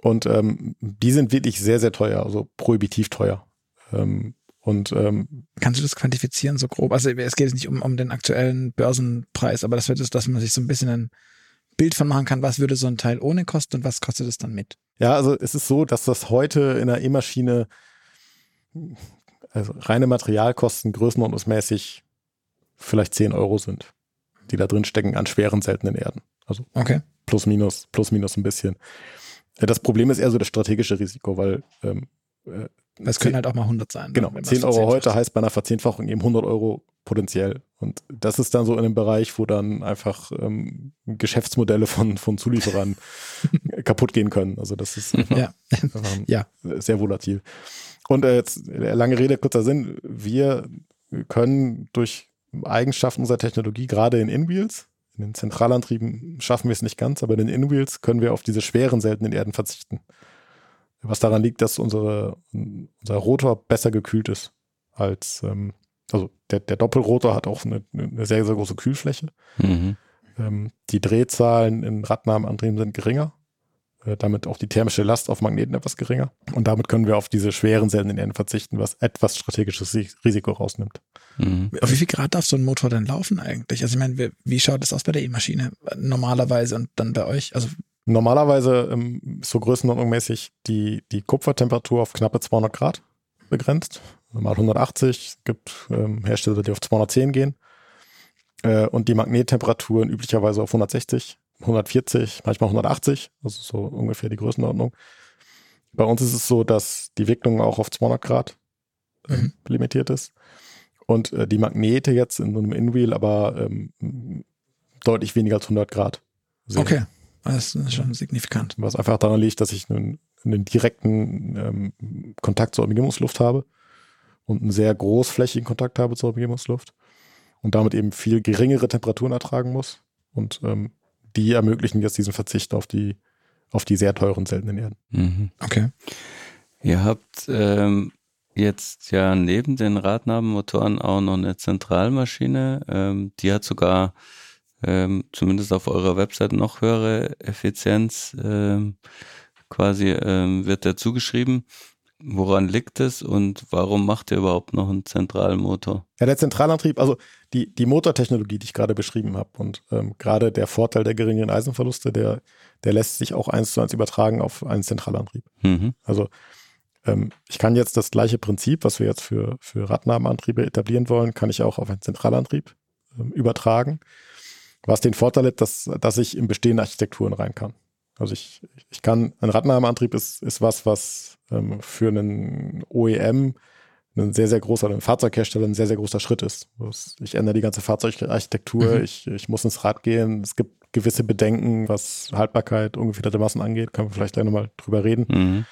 Und ähm, die sind wirklich sehr, sehr teuer, also prohibitiv teuer. Ähm, und ähm, kannst du das quantifizieren so grob? Also es geht jetzt nicht um, um den aktuellen Börsenpreis, aber das wird es, dass man sich so ein bisschen ein Bild von machen kann, was würde so ein Teil ohne kosten und was kostet es dann mit? Ja, also es ist so, dass das heute in der E-Maschine also reine Materialkosten größenordnungsmäßig vielleicht 10 Euro sind, die da drin stecken an schweren, seltenen Erden. Also okay. plus minus, plus minus ein bisschen. Das Problem ist eher so das strategische Risiko, weil ähm, äh, es können halt auch mal 100 sein. Ne, genau, 10 Euro heute heißt bei einer Verzehnfachung eben 100 Euro potenziell. Und das ist dann so in einem Bereich, wo dann einfach ähm, Geschäftsmodelle von, von Zulieferern kaputt gehen können. Also das ist einfach, ja. einfach ja. sehr volatil. Und äh, jetzt äh, lange Rede, kurzer Sinn. Wir können durch Eigenschaften unserer Technologie, gerade in InWheels, in den Zentralantrieben schaffen wir es nicht ganz, aber in den InWheels können wir auf diese schweren, seltenen Erden verzichten. Was daran liegt, dass unsere, unser Rotor besser gekühlt ist als, ähm, also der, der Doppelrotor hat auch eine, eine sehr, sehr große Kühlfläche. Mhm. Ähm, die Drehzahlen in radnahen Antrieben sind geringer. Äh, damit auch die thermische Last auf Magneten etwas geringer. Und damit können wir auf diese schweren seltenen Erden verzichten, was etwas strategisches Risiko rausnimmt. Mhm. Auf wie viel Grad darf so ein Motor denn laufen eigentlich? Also ich meine, wie schaut das aus bei der E-Maschine normalerweise und dann bei euch? Also Normalerweise ähm, so größenordnungmäßig die, die Kupfertemperatur auf knappe 200 Grad begrenzt. Mal 180, es gibt ähm, Hersteller, die auf 210 gehen. Äh, und die Magnettemperaturen üblicherweise auf 160 140, manchmal 180, also so ungefähr die Größenordnung. Bei uns ist es so, dass die Wicklung auch auf 200 Grad äh, mhm. limitiert ist und äh, die Magnete jetzt in so einem Inwheel aber ähm, deutlich weniger als 100 Grad sehen. Okay, das ist schon signifikant. Was einfach daran liegt, dass ich einen, einen direkten ähm, Kontakt zur Umgebungsluft habe und einen sehr großflächigen Kontakt habe zur Umgebungsluft und damit eben viel geringere Temperaturen ertragen muss und ähm, die ermöglichen jetzt diesen Verzicht auf die, auf die sehr teuren seltenen Erden. Mhm. Okay. Ihr habt ähm, jetzt ja neben den Radnabenmotoren auch noch eine Zentralmaschine. Ähm, die hat sogar ähm, zumindest auf eurer Website noch höhere Effizienz ähm, quasi ähm, wird dazu geschrieben. Woran liegt es und warum macht ihr überhaupt noch einen Zentralmotor? Ja, der Zentralantrieb, also die, die Motortechnologie, die ich gerade beschrieben habe und ähm, gerade der Vorteil der geringeren Eisenverluste, der, der lässt sich auch eins zu eins übertragen auf einen Zentralantrieb. Mhm. Also ähm, ich kann jetzt das gleiche Prinzip, was wir jetzt für, für Radnabenantriebe etablieren wollen, kann ich auch auf einen Zentralantrieb ähm, übertragen. Was den Vorteil hat, dass, dass ich in bestehende Architekturen rein kann. Also ich, ich kann, ein Radnahmeantrieb ist, ist was, was ähm, für einen OEM ein sehr, sehr großer, ein Fahrzeughersteller ein sehr, sehr großer Schritt ist. Ich ändere die ganze Fahrzeugarchitektur, mhm. ich, ich muss ins Rad gehen, es gibt gewisse Bedenken, was Haltbarkeit, ungefilterte Massen angeht, können wir vielleicht gleich nochmal drüber reden. Mhm.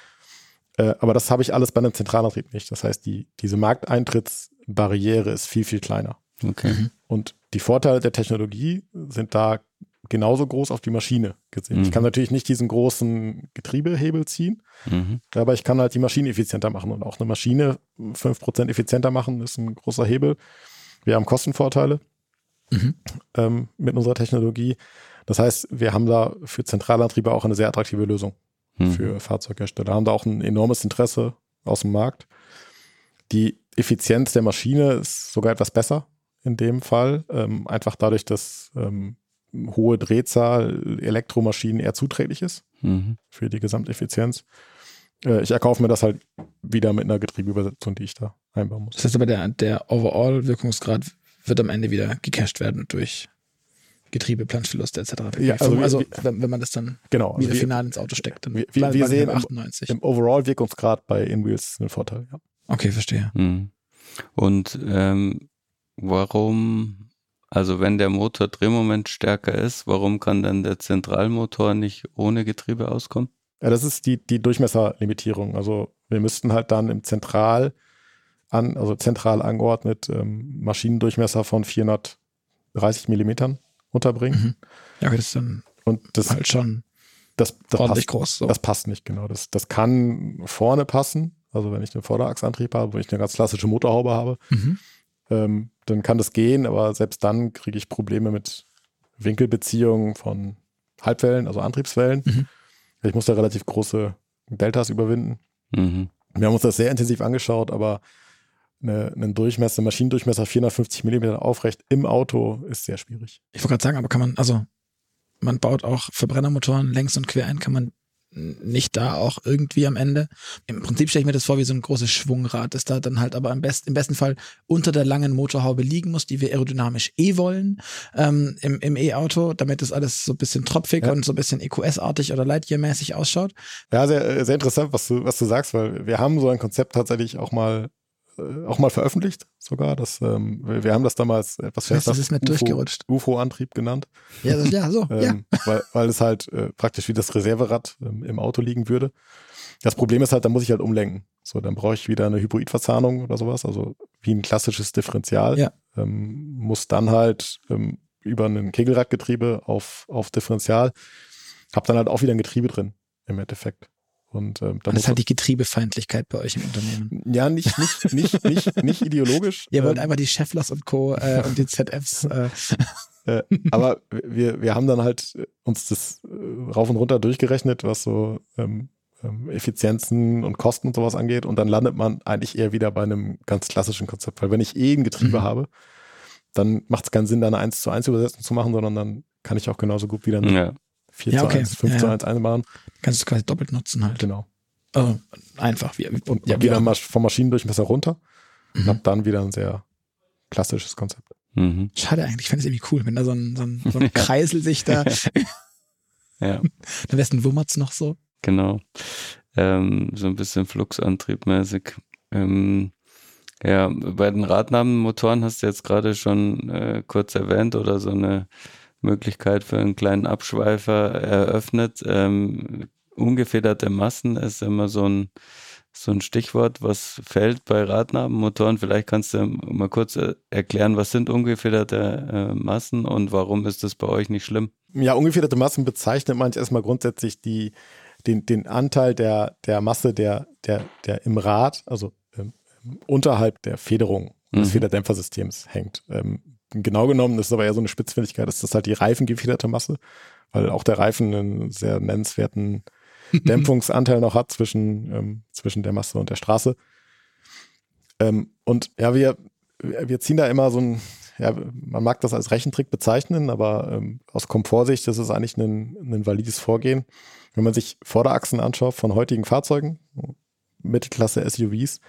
Äh, aber das habe ich alles bei einem Zentralantrieb nicht. Das heißt, die, diese Markteintrittsbarriere ist viel, viel kleiner. Okay. Und die Vorteile der Technologie sind da genauso groß auf die Maschine gesehen. Mhm. Ich kann natürlich nicht diesen großen Getriebehebel ziehen, mhm. aber ich kann halt die Maschine effizienter machen und auch eine Maschine 5% effizienter machen ist ein großer Hebel. Wir haben Kostenvorteile mhm. ähm, mit unserer Technologie. Das heißt, wir haben da für Zentralantriebe auch eine sehr attraktive Lösung mhm. für Fahrzeughersteller. Haben da auch ein enormes Interesse aus dem Markt. Die Effizienz der Maschine ist sogar etwas besser in dem Fall. Ähm, einfach dadurch, dass ähm, hohe Drehzahl Elektromaschinen eher zuträglich ist mhm. für die Gesamteffizienz. Äh, ich erkaufe mir das halt wieder mit einer Getriebeübersetzung, die ich da einbauen muss. Das heißt aber, der, der Overall-Wirkungsgrad wird am Ende wieder gecached werden durch Getriebe, Planschverluste etc. Ja, also, also wir, wenn, wenn, man das dann genau, wieder wir, final ins Auto steckt, dann wir, wir, wir sehen 98. im, im Overall-Wirkungsgrad bei InWheels einen Vorteil. Ja. Okay, verstehe. Mhm. Und ähm, warum also wenn der Motor Drehmoment stärker ist, warum kann dann der Zentralmotor nicht ohne Getriebe auskommen? Ja, das ist die, die Durchmesserlimitierung. Also wir müssten halt dann im Zentral an, also zentral angeordnet, ähm, Maschinendurchmesser von 430 Millimetern unterbringen. Mhm. Ja, okay, das ist dann und das halt schon das, das ordentlich passt, groß. So. Das passt nicht, genau. Das, das kann vorne passen. Also wenn ich einen Vorderachsantrieb habe, wo ich eine ganz klassische Motorhaube habe, Mhm. Ähm, dann kann das gehen, aber selbst dann kriege ich Probleme mit Winkelbeziehungen von Halbwellen, also Antriebswellen. Mhm. Ich muss da relativ große Deltas überwinden. Mhm. Wir haben uns das sehr intensiv angeschaut, aber eine, einen Durchmesser, Maschinendurchmesser 450 Millimeter aufrecht im Auto ist sehr schwierig. Ich wollte gerade sagen, aber kann man, also man baut auch Verbrennermotoren längs und quer ein, kann man nicht da auch irgendwie am Ende. Im Prinzip stelle ich mir das vor wie so ein großes Schwungrad, das da dann halt aber im, best, im besten Fall unter der langen Motorhaube liegen muss, die wir aerodynamisch eh wollen ähm, im, im E-Auto, damit das alles so ein bisschen tropfig Ja. und so ein bisschen EQS-artig oder Lightyear-mäßig ausschaut. Ja, sehr, sehr interessant, was du, was du sagst, weil wir haben so ein Konzept tatsächlich auch mal äh, auch mal veröffentlicht sogar. Das, ähm, wir, haben das damals etwas Das fester ist mir durchgerutscht. UFO-Antrieb genannt, Ja, das, ja so, ja. ähm, weil, weil es halt äh, praktisch wie das Reserverad ähm, im Auto liegen würde. Das Problem ist halt, da muss ich halt umlenken. So, dann brauche ich wieder eine Hybridverzahnung oder sowas, also wie ein klassisches Differential. Ja. Ähm, muss dann halt ähm, über ein Kegelradgetriebe auf, auf Differential, hab dann halt auch wieder ein Getriebe drin im Endeffekt. Und ähm, da Das halt die Getriebefeindlichkeit bei euch im Unternehmen. ja, nicht, nicht, nicht, nicht, nicht ideologisch. Ihr wollt ähm, einfach die Cheflers und Co. Äh, und die ZFs. Äh, äh, aber wir, wir haben dann halt äh, uns das äh, rauf und runter durchgerechnet, was so ähm, ähm, Effizienzen und Kosten und sowas angeht. Und dann landet man eigentlich eher wieder bei einem ganz klassischen Konzept. Weil wenn ich eh ein Getriebe Mhm. habe, dann macht es keinen Sinn, da eine 1 zu 1 Übersetzung zu machen, sondern dann kann ich auch genauso gut wieder eine Ja. 4 Ja, zu okay. 1, 5 Ja, zu ja. 1 einbauen. kannst du es quasi doppelt nutzen halt. Genau. Also, einfach. Wie, Und, ja, und wieder vom Maschinendurchmesser runter und Mhm. habe dann wieder ein sehr klassisches Konzept. Mhm. Schade eigentlich, ich fände es irgendwie cool, wenn da so ein, so ein, so ein Kreisel sich da, Ja, am besten wummert's noch so. genau. Ähm, so ein bisschen Fluxantriebmäßig. Ähm, ja, bei den Radnabenmotoren hast du jetzt gerade schon äh, kurz erwähnt oder so eine Möglichkeit für einen kleinen Abschweifer eröffnet. Ähm, ungefederte Massen ist immer so ein, so ein Stichwort, was fällt bei Radnabenmotoren. Vielleicht kannst du mal kurz äh, erklären, was sind ungefederte äh, Massen und warum ist das bei euch nicht schlimm? Ja, ungefederte Massen bezeichnet man erstmal grundsätzlich die, den, den Anteil der, der Masse, der, der, der im Rad, also ähm, unterhalb der Federung des Mhm. Federdämpfersystems hängt. Ähm, genau genommen ist es aber eher so eine Spitzfindigkeit, ist das halt die reifengefederte Masse, weil auch der Reifen einen sehr nennenswerten Dämpfungsanteil noch hat zwischen, ähm, zwischen der Masse und der Straße. Ähm, und ja, wir, wir ziehen da immer so ein, ja, man mag das als Rechentrick bezeichnen, aber ähm, aus Komfortsicht ist es eigentlich ein, ein valides Vorgehen. Wenn man sich Vorderachsen anschaut von heutigen Fahrzeugen, Mittelklasse SUVs,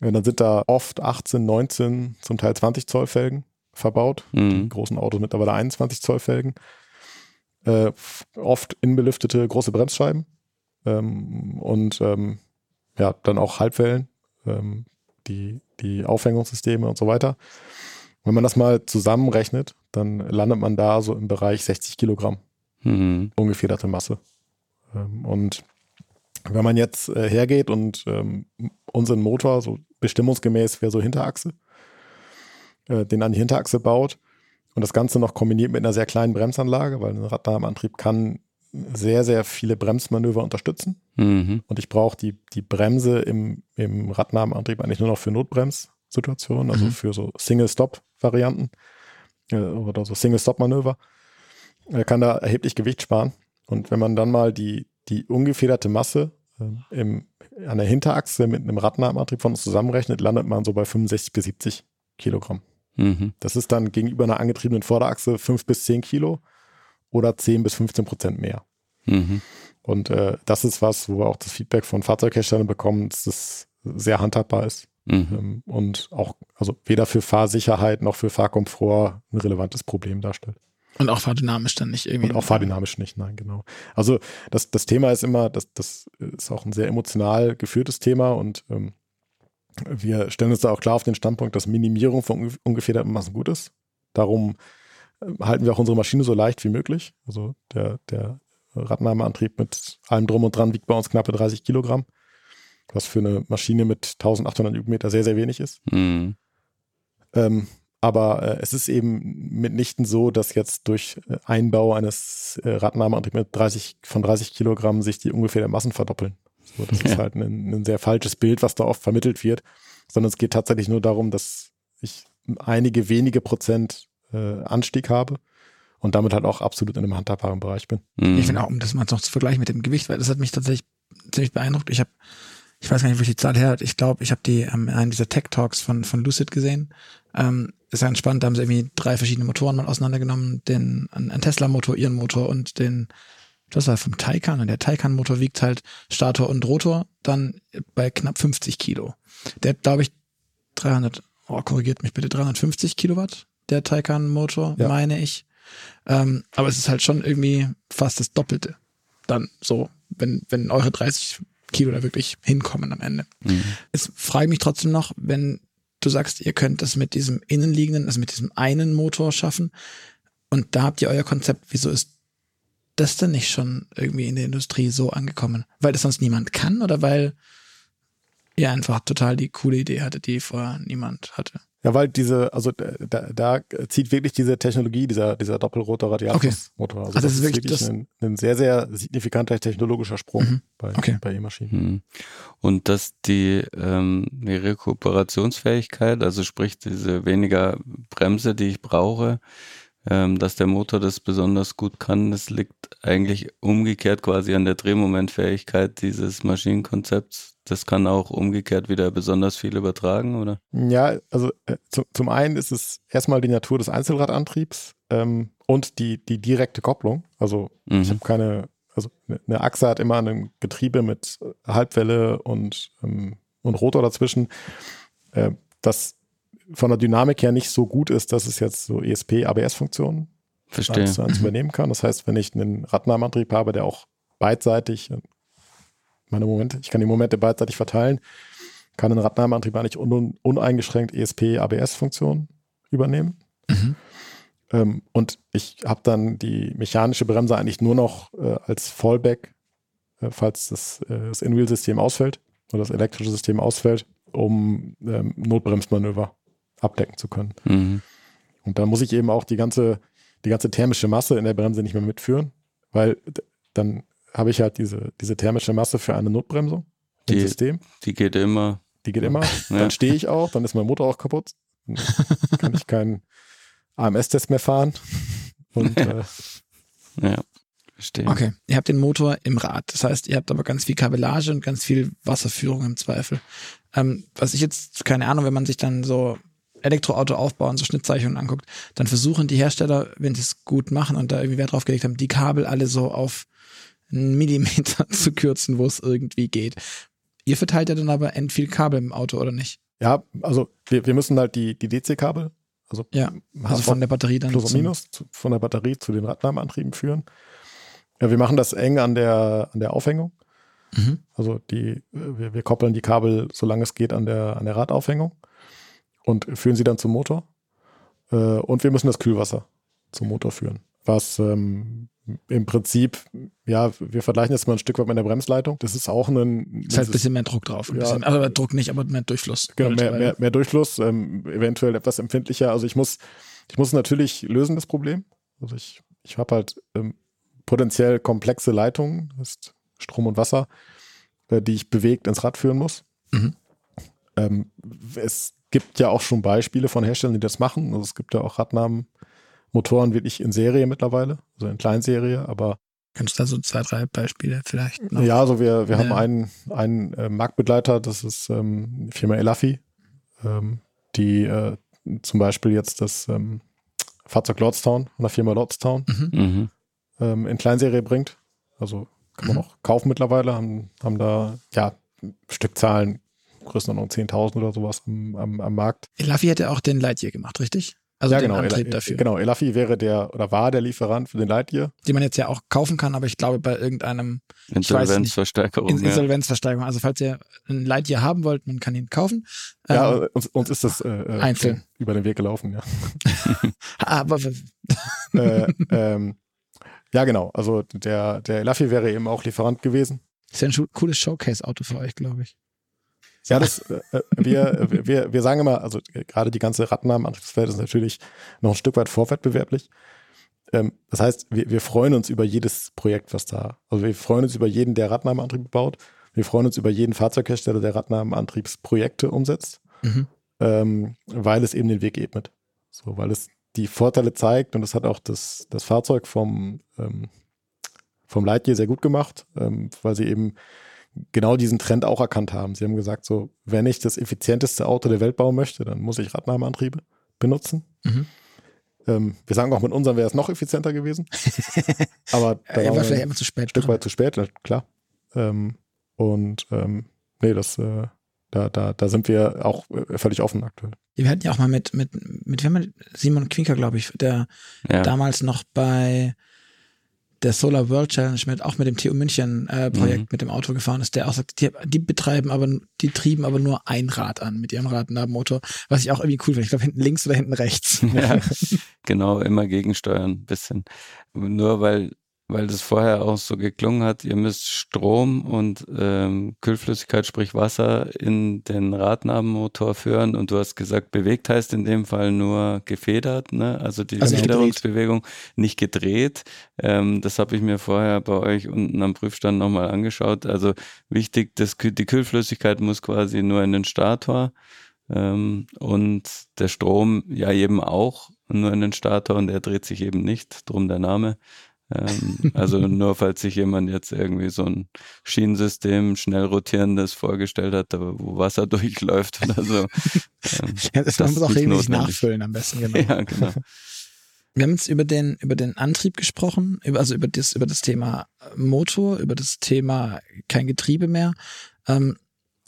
äh, dann sind da oft 18, 19, zum Teil 20 Zoll Felgen verbaut. Die Mhm. großen Autos mittlerweile 21 Zoll Felgen. Äh, oft innenbelüftete große Bremsscheiben ähm, und ähm, ja, dann auch Halbwellen, ähm, die, die Aufhängungssysteme und so weiter. Wenn man das mal zusammenrechnet, dann landet man da so im Bereich 60 Kilogramm Mhm. ungefederte Masse. Ähm, und wenn man jetzt äh, hergeht und ähm, unseren Motor so bestimmungsgemäß wäre so Hinterachse, äh, den an die Hinterachse baut und das Ganze noch kombiniert mit einer sehr kleinen Bremsanlage, weil ein Radnahmenantrieb kann sehr, sehr viele Bremsmanöver unterstützen. Mhm. Und ich brauche die, die Bremse im, im Radnahmenantrieb eigentlich nur noch für Notbremssituationen, also Mhm. für so Single-Stop-Varianten äh, oder so Single-Stop-Manöver. Er kann da erheblich Gewicht sparen. Und wenn man dann mal die, die ungefederte Masse äh, im, an der Hinterachse mit einem Radnahmenantrieb von uns zusammenrechnet, landet man so bei 65 bis 70 Kilogramm. Mhm. Das ist dann gegenüber einer angetriebenen Vorderachse 5 bis 10 Kilo oder 10 bis 15 Prozent mehr. Mhm. Und äh, das ist was, wo wir auch das Feedback von Fahrzeugherstellern bekommen, dass das sehr handhabbar ist Mhm. ähm, und auch also weder für Fahrsicherheit noch für Fahrkomfort ein relevantes Problem darstellt. Und auch fahrdynamisch dann nicht irgendwie. Und auch fahrdynamisch nicht, nein, genau. Also das, das Thema ist immer, das, das ist auch ein sehr emotional geführtes Thema und ähm, wir stellen uns da auch klar auf den Standpunkt, dass Minimierung von unge- ungefederten Massen gut ist. Darum ähm, halten wir auch unsere Maschine so leicht wie möglich. Also der, der Radnahmeantrieb mit allem drum und dran wiegt bei uns knappe 30 Kilogramm, was für eine Maschine mit 1800 Newtonmeter sehr, sehr wenig ist. Mhm. Ähm, Aber äh, es ist eben mitnichten so, dass jetzt durch äh, Einbau eines äh, Radnahmeantriebs mit 30, von 30 Kilogramm sich die ungefähr der Massen verdoppeln. So, das ja. ist halt ein, ein sehr falsches Bild, was da oft vermittelt wird, sondern es geht tatsächlich nur darum, dass ich einige wenige Prozent äh, Anstieg habe und damit halt auch absolut in einem handhabbaren Bereich bin. Mhm. Ich finde auch, um das mal noch zu vergleichen mit dem Gewicht, weil das hat mich tatsächlich ziemlich beeindruckt. Ich habe, ich weiß gar nicht, wo ich die Zahl her hat. Ich glaube, ich habe die ähm, in einem dieser Tech Talks von, von Lucid gesehen. Ähm, ist ganz spannend, da haben sie irgendwie drei verschiedene Motoren mal auseinandergenommen, den, ein Tesla-Motor, ihren Motor und den, das war vom Taycan und der Taycan-Motor wiegt halt Stator und Rotor dann bei knapp 50 Kilo. Der hat, glaube ich, 300, oh, korrigiert mich bitte, 350 Kilowatt, der Taycan-Motor, ja. meine ich. Ähm, aber es ist halt schon irgendwie fast das Doppelte. Dann so, wenn, wenn eure 30 Kilo da wirklich hinkommen am Ende. Mhm. Es frage mich trotzdem noch, wenn du sagst, ihr könnt das mit diesem innenliegenden, also mit diesem einen Motor schaffen und da habt ihr euer Konzept, wieso ist das denn nicht schon irgendwie in der Industrie so angekommen? Weil das sonst niemand kann oder weil ihr einfach total die coole Idee hattet, die vorher niemand hatte? Ja, weil diese, also da, da zieht wirklich diese Technologie, dieser, dieser doppelrote Radiatusmotor. Okay. Also, also, das, ist wirklich, wirklich das ein, ein, sehr, sehr signifikanter technologischer Sprung mhm. bei, okay. bei E-Maschinen. Mhm. Und dass die, ähm, die Rekuperationsfähigkeit, also sprich diese weniger Bremse, die ich brauche, ähm, dass der Motor das besonders gut kann, das liegt eigentlich umgekehrt quasi an der Drehmomentfähigkeit dieses Maschinenkonzepts. Das kann auch umgekehrt wieder besonders viel übertragen, oder? Ja, also äh, zu, zum einen ist es erstmal die Natur des Einzelradantriebs ähm, und die, die direkte Kopplung. Also mhm. ich habe keine, also eine ne Achse hat immer ein Getriebe mit Halbwelle und, ähm, und Rotor dazwischen. Äh, das von der Dynamik her nicht so gut ist, dass es jetzt so ESP-ABS-Funktionen Verstehe. eins mhm. übernehmen kann. Das heißt, wenn ich einen Radnahmeantrieb habe, der auch beidseitig, meine Momente, ich kann die Momente beidseitig verteilen, kann ein Radnahmeantrieb eigentlich un uneingeschränkt ESP-ABS-Funktionen übernehmen. Mhm. Ähm, und ich habe dann die mechanische Bremse eigentlich nur noch äh, als Fallback, äh, falls das, äh, das In-Wheel-System ausfällt oder das elektrische System ausfällt, um ähm, Notbremsmanöver abdecken zu können. Mhm. Und da muss ich eben auch die ganze, die ganze thermische Masse in der Bremse nicht mehr mitführen, weil dann habe ich halt diese, diese thermische Masse für eine Notbremsung im die, System. Die geht immer. Die geht immer. Ja. Dann stehe ich auch, dann ist mein Motor auch kaputt. Dann kann ich keinen AMS-Test mehr fahren. Und, äh, ja. Verstehe. Okay, ihr habt den Motor im Rad. Das heißt, ihr habt aber ganz viel Kabellage und ganz viel Wasserführung im Zweifel. Ähm, was ich jetzt, keine Ahnung, wenn man sich dann so Elektroauto aufbauen, so Schnittzeichnungen anguckt, dann versuchen die Hersteller, wenn sie es gut machen und da irgendwie Wert drauf gelegt haben, die Kabel alle so auf einen Millimeter zu kürzen, wo es irgendwie geht. Ihr verteilt ja dann aber end viel Kabel im Auto, oder nicht? Ja, also wir, wir müssen halt die, die DC-Kabel, also, ja, also von der Batterie dann. Plus und Minus, zu, von der Batterie zu den Radnahmeantrieben führen. Ja, wir machen das eng an der, an der Aufhängung. Mhm. Also die, wir, wir koppeln die Kabel, solange es geht, an der, an der Radaufhängung und führen sie dann zum Motor. Äh, und wir müssen das Kühlwasser zum Motor führen. Was ähm, im Prinzip, ja, wir vergleichen jetzt mal ein Stück weit mit der Bremsleitung. Das ist auch ein. Das heißt ein bisschen mehr Druck drauf. Ein ja, bisschen, also Druck nicht, aber mehr Durchfluss. Genau, mehr, mehr, mehr Durchfluss, ähm, eventuell etwas empfindlicher. Also ich muss, ich muss natürlich lösen, das Problem. Also ich, ich habe halt ähm, potenziell komplexe Leitungen, das ist Strom und Wasser, äh, die ich bewegt ins Rad führen muss. Mhm. Ähm, es gibt ja auch schon Beispiele von Herstellern, die das machen. Also es gibt ja auch Radnahmen-Motoren wirklich in Serie mittlerweile, also in Kleinserie, aber Kannst du da so zwei, drei Beispiele vielleicht noch? Ja, also wir, wir ja. haben einen, einen äh, Marktbegleiter, das ist ähm, die Firma Elafi, ähm, die äh, zum Beispiel jetzt das ähm, Fahrzeug Lordstown von der Firma Lordstown mhm. mhm. ähm, in Kleinserie bringt. Also kann man mhm. auch kaufen mittlerweile, haben, haben da ja Stückzahlen Größenordnung 10.000 oder sowas am, am, am Markt. Elafi hätte auch den Lightyear gemacht, richtig? Also ja, den genau, Antrieb dafür. Genau, Elafi wäre der oder war der Lieferant für den Lightyear. Die man jetzt ja auch kaufen kann, aber ich glaube bei irgendeinem Insolvenzversteigerung. In, Insolvenzversteigerung. Also falls ihr einen Lightyear haben wollt, man kann ihn kaufen. Ja, ähm, uns, uns ist das äh, äh einzeln über den Weg gelaufen, ja. aber äh, ähm, ja, genau. Also der, der Elafi wäre eben auch Lieferant gewesen. Ist ja ein cooles Showcase-Auto für euch, glaube ich. Ja, das, äh, wir, wir, wir sagen immer, also äh, gerade die ganze Radnahmenantriebswelt ist natürlich noch ein Stück weit vorwettbewerblich. Ähm, das heißt, wir, wir freuen uns über jedes Projekt, was da, also wir freuen uns über jeden, der Radnahmenantrieb baut. Wir freuen uns über jeden Fahrzeughersteller, der Radnahmenantriebsprojekte umsetzt, mhm. ähm, weil es eben den Weg ebnet. So, weil es die Vorteile zeigt und das hat auch das, das Fahrzeug vom, ähm, vom Lightyear sehr gut gemacht, ähm, weil sie eben genau diesen Trend auch erkannt haben. Sie haben gesagt, so, wenn ich das effizienteste Auto der Welt bauen möchte, dann muss ich Radnahmeantriebe benutzen. Mhm. Ähm, wir sagen auch, mit unserem wäre es noch effizienter gewesen. Aber da ja, war vielleicht einfach zu spät. Ein Stück weit zu spät, klar. Ähm, und ähm, nee, das, äh, da, da, da sind wir auch äh, völlig offen aktuell. Wir hatten ja auch mal mit, mit, mit, mit Simon Quinker, glaube ich, der ja. damals noch bei der Solar World Challenge mit, auch mit dem TU München äh, Projekt mhm. mit dem Auto gefahren ist, der auch sagt, die, die, betreiben aber, die trieben aber nur ein Rad an mit ihrem Radnabenmotor, was ich auch irgendwie cool finde. Ich glaube, hinten links oder hinten rechts. Ja, genau, immer gegensteuern, bisschen. Nur weil weil das vorher auch so geklungen hat, ihr müsst Strom und ähm, Kühlflüssigkeit, sprich Wasser, in den Radnabenmotor führen und du hast gesagt, bewegt heißt in dem Fall nur gefedert, ne? also die also Federungsbewegung nicht gedreht. Ähm, das habe ich mir vorher bei euch unten am Prüfstand nochmal angeschaut. Also wichtig, das, die Kühlflüssigkeit muss quasi nur in den Stator ähm, und der Strom ja eben auch nur in den Stator und er dreht sich eben nicht, drum der Name. Ähm, also nur falls sich jemand jetzt irgendwie so ein Schienensystem schnell rotierendes vorgestellt hat, wo Wasser durchläuft oder so. Ähm, ja, das, das muss auch regelmäßig nachfüllen am besten, genau. Ja, genau. Wir haben jetzt über den, über den Antrieb gesprochen, über, also über das, über das Thema Motor, über das Thema kein Getriebe mehr. Ähm,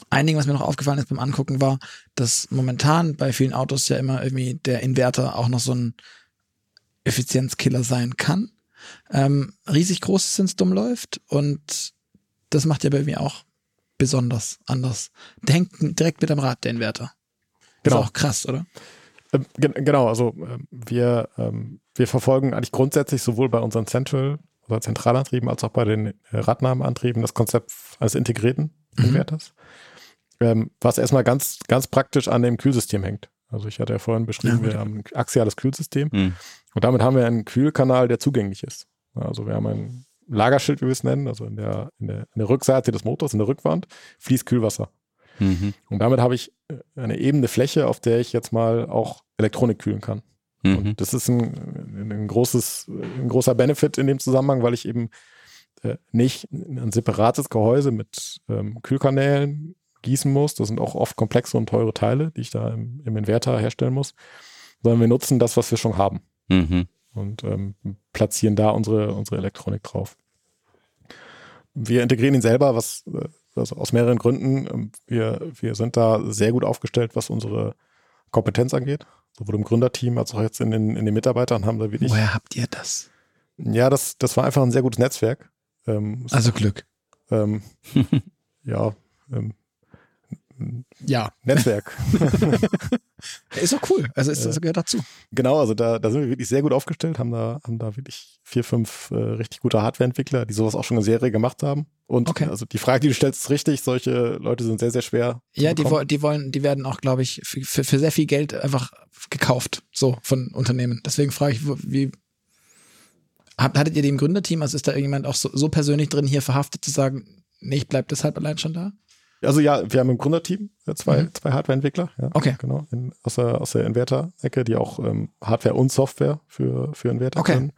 einigen, was mir noch aufgefallen ist beim Angucken, war, dass momentan bei vielen Autos ja immer irgendwie der Inverter auch noch so ein Effizienzkiller sein kann ähm, riesig groß wenn es dumm läuft. Und das macht ja bei mir auch besonders anders. Der hängt direkt mit am Rad, der Inverter. Genau. Ist auch krass, oder? Ähm, genau, also ähm, wir, ähm, wir verfolgen eigentlich grundsätzlich sowohl bei unseren Central- oder Zentralantrieben als auch bei den äh, Radnahmenantrieben das Konzept eines integrierten mhm. Inverters, ähm, was erstmal ganz, ganz praktisch an dem Kühlsystem hängt. Also ich hatte ja vorhin beschrieben, ja, wir haben ein axiales Kühlsystem. Mhm. Und damit haben wir einen Kühlkanal, der zugänglich ist. Also wir haben ein Lagerschild, wie wir es nennen, also in der, in der, in der Rückseite des Motors, in der Rückwand, fließt Kühlwasser. Mhm. Und damit habe ich äh, eine ebene Fläche, auf der ich jetzt mal auch Elektronik kühlen kann. Mhm. Und das ist ein, ein, großes, ein großer Benefit in dem Zusammenhang, weil ich eben äh, nicht ein separates Gehäuse mit ähm, Kühlkanälen gießen muss. Das sind auch oft komplexe und teure Teile, die ich da im, im Inverter herstellen muss, sondern wir nutzen das, was wir schon haben. Mhm. Und ähm, platzieren da unsere, unsere Elektronik drauf. Wir integrieren ihn selber, was äh, also aus mehreren Gründen. Ähm, wir, wir sind da sehr gut aufgestellt, was unsere Kompetenz angeht. Sowohl im Gründerteam als auch jetzt in den, in den Mitarbeitern haben wir wirklich. Woher habt ihr das? Ja, das, das war einfach ein sehr gutes Netzwerk. Ähm, also Glück. Ähm, ja, ähm, ja. Netzwerk. ist auch cool. Also ist, das gehört dazu. Genau, also da, da sind wir wirklich sehr gut aufgestellt, haben da, haben da wirklich vier, fünf äh, richtig gute Hardwareentwickler, die sowas auch schon eine Serie gemacht haben. Und okay. also die Frage, die du stellst, ist richtig. Solche Leute sind sehr, sehr schwer. Ja, die, die wollen, die werden auch, glaube ich, für, für, für sehr viel Geld einfach gekauft, so von Unternehmen. Deswegen frage ich, wie, hattet ihr dem Gründerteam, also ist da irgendjemand auch so, so persönlich drin, hier verhaftet zu sagen, nee, ich bleib deshalb allein schon da? Also ja, wir haben im Gründerteam zwei, mhm. zwei Hardware-Entwickler. Ja, okay. Genau, in, aus der, aus der Inverter-Ecke, die auch ähm, Hardware und Software für, für Inverter okay. können.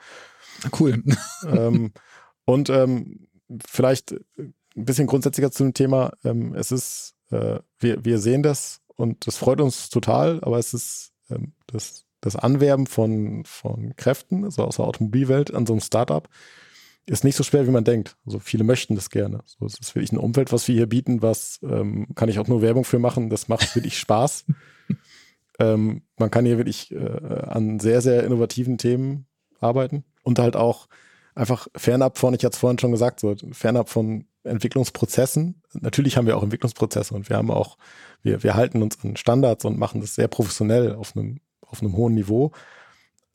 Cool. ähm, und ähm, vielleicht ein bisschen grundsätzlicher zu dem Thema. Ähm, es ist, äh, wir, wir sehen das und das freut uns total, aber es ist ähm, das, das Anwerben von, von Kräften, also aus der Automobilwelt an so einem Startup, ist nicht so schwer, wie man denkt. Also viele möchten das gerne. So, es ist wirklich ein Umfeld, was wir hier bieten, was ähm, kann ich auch nur Werbung für machen. Das macht wirklich Spaß. ähm, man kann hier wirklich äh, an sehr, sehr innovativen Themen arbeiten und halt auch einfach fernab von, ich hatte es vorhin schon gesagt, so fernab von Entwicklungsprozessen. Natürlich haben wir auch Entwicklungsprozesse und wir haben auch, wir, wir halten uns an Standards und machen das sehr professionell auf einem, auf einem hohen Niveau,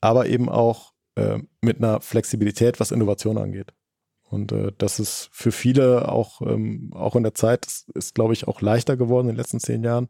aber eben auch äh, mit einer Flexibilität, was Innovation angeht. Und äh, das ist für viele auch, ähm, auch in der Zeit, ist, ist glaube ich, auch leichter geworden in den letzten zehn Jahren,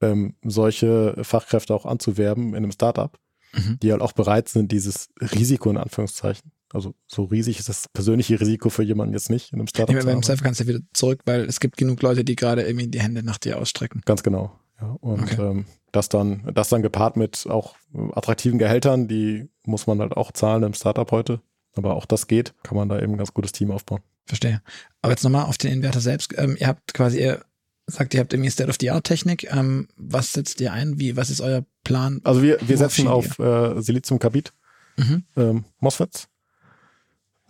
ähm, solche Fachkräfte auch anzuwerben in einem Startup, mhm. die halt auch bereit sind, dieses Risiko in Anführungszeichen. Also so riesig ist das persönliche Risiko für jemanden jetzt nicht in einem Startup. Ja, beim Self kannst du wieder zurück, weil es gibt genug Leute, die gerade irgendwie die Hände nach dir ausstrecken. Ganz genau. Ja, und okay. ähm, das dann, das dann gepaart mit auch attraktiven Gehältern, die muss man halt auch zahlen im Startup heute. Aber auch das geht, kann man da eben ein ganz gutes Team aufbauen. Verstehe. Aber jetzt nochmal auf den Inverter selbst. Ähm, ihr habt quasi, ihr sagt, ihr habt irgendwie State-of-the-Art-Technik. Ähm, was setzt ihr ein? Wie, was ist euer Plan? Also wir, wir setzen auf äh, Siliziumkarbid mhm. ähm, MOSFETs.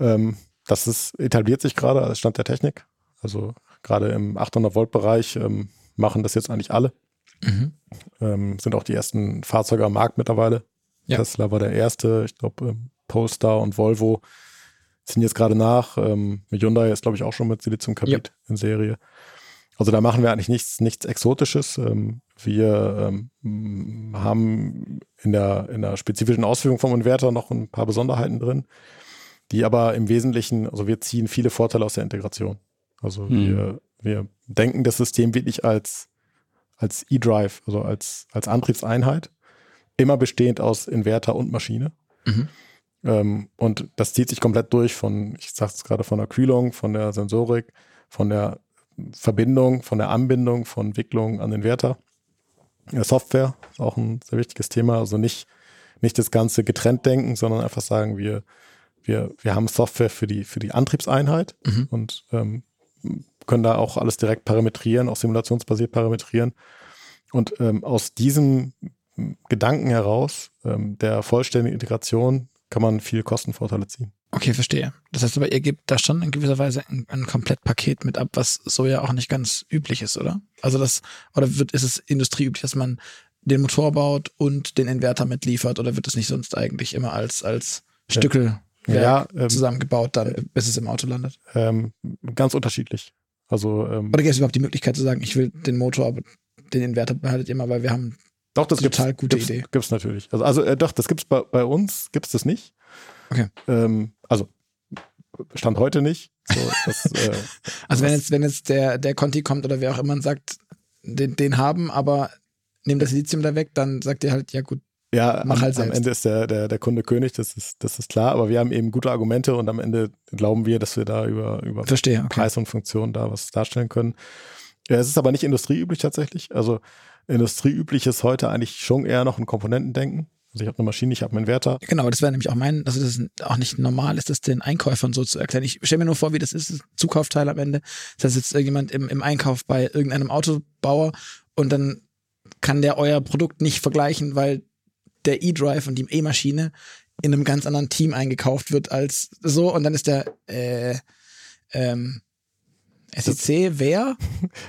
Ähm, das ist, etabliert sich gerade als Stand der Technik. Also gerade im 800 Volt Bereich ähm, machen das jetzt eigentlich alle. Mhm. Ähm, sind auch die ersten Fahrzeuge am Markt mittlerweile. Ja. Tesla war der erste. Ich glaube, ähm, Polestar und Volvo ziehen jetzt gerade nach. Ähm, Hyundai ist, glaube ich, auch schon mit Siliziumkarbid ja. in Serie. Also da machen wir eigentlich nichts, nichts Exotisches. Ähm, wir ähm, haben in der, in der spezifischen Ausführung vom Inverter noch ein paar Besonderheiten drin, die aber im Wesentlichen, also wir ziehen viele Vorteile aus der Integration. Also hm. wir, wir denken das System wirklich als, als E-Drive, also als, als Antriebseinheit, immer bestehend aus Inverter und Maschine. Mhm. Ähm, und das zieht sich komplett durch von, ich sag's gerade, von der Kühlung, von der Sensorik, von der Verbindung, von der Anbindung, von Entwicklung an den Wärter. Software ist auch ein sehr wichtiges Thema. Also nicht, nicht das Ganze getrennt denken, sondern einfach sagen, wir, wir, wir haben Software für die, für die Antriebseinheit mhm. und ähm, können da auch alles direkt parametrieren, auch simulationsbasiert parametrieren. Und ähm, aus diesem Gedanken heraus, ähm, der vollständigen Integration, kann man viel Kostenvorteile ziehen. Okay, verstehe. Das heißt aber, ihr gebt da schon in gewisser Weise ein, ein Komplettpaket mit ab, was so ja auch nicht ganz üblich ist, oder? Also das, oder wird, ist es industrieüblich, dass man den Motor baut und den Inverter mitliefert, oder wird es nicht sonst eigentlich immer als, als Stückel ja, ähm, zusammengebaut, dann, bis es im Auto landet? Ähm, ganz unterschiedlich. Also, ähm, oder gibt es überhaupt die Möglichkeit zu sagen, ich will den Motor, aber den Inverter behaltet ihr mal, weil wir haben doch, das total gibt's, gute gibt's, Idee. Gibt's natürlich. Also, also äh, doch, das gibt's bei, bei uns, gibt's das nicht. Okay. Ähm, also stand heute nicht. So, das, äh, also wenn jetzt, wenn jetzt der, der Conti kommt oder wer auch immer und sagt, den, den haben, aber nimm das Lithium da weg, dann sagt ihr halt, ja gut, ja, mach halt am, am Ende ist der, der, der Kunde König, das ist, das ist klar, aber wir haben eben gute Argumente und am Ende glauben wir, dass wir da über, über Verstehe, okay. Preis und Funktion da was darstellen können. Ja, es ist aber nicht industrieüblich tatsächlich. Also industrieüblich ist heute eigentlich schon eher noch ein Komponentendenken. Also ich habe eine Maschine, ich habe einen Inverter. Genau, das wäre nämlich auch mein, also das ist auch nicht normal ist, das den Einkäufern so zu erklären. Ich stelle mir nur vor, wie das ist, das Zukaufteil am Ende. Das heißt, jetzt irgendjemand im, im Einkauf bei irgendeinem Autobauer und dann kann der euer Produkt nicht vergleichen, weil der E-Drive und die E-Maschine in einem ganz anderen Team eingekauft wird als so und dann ist der äh, ähm, SEC, wer?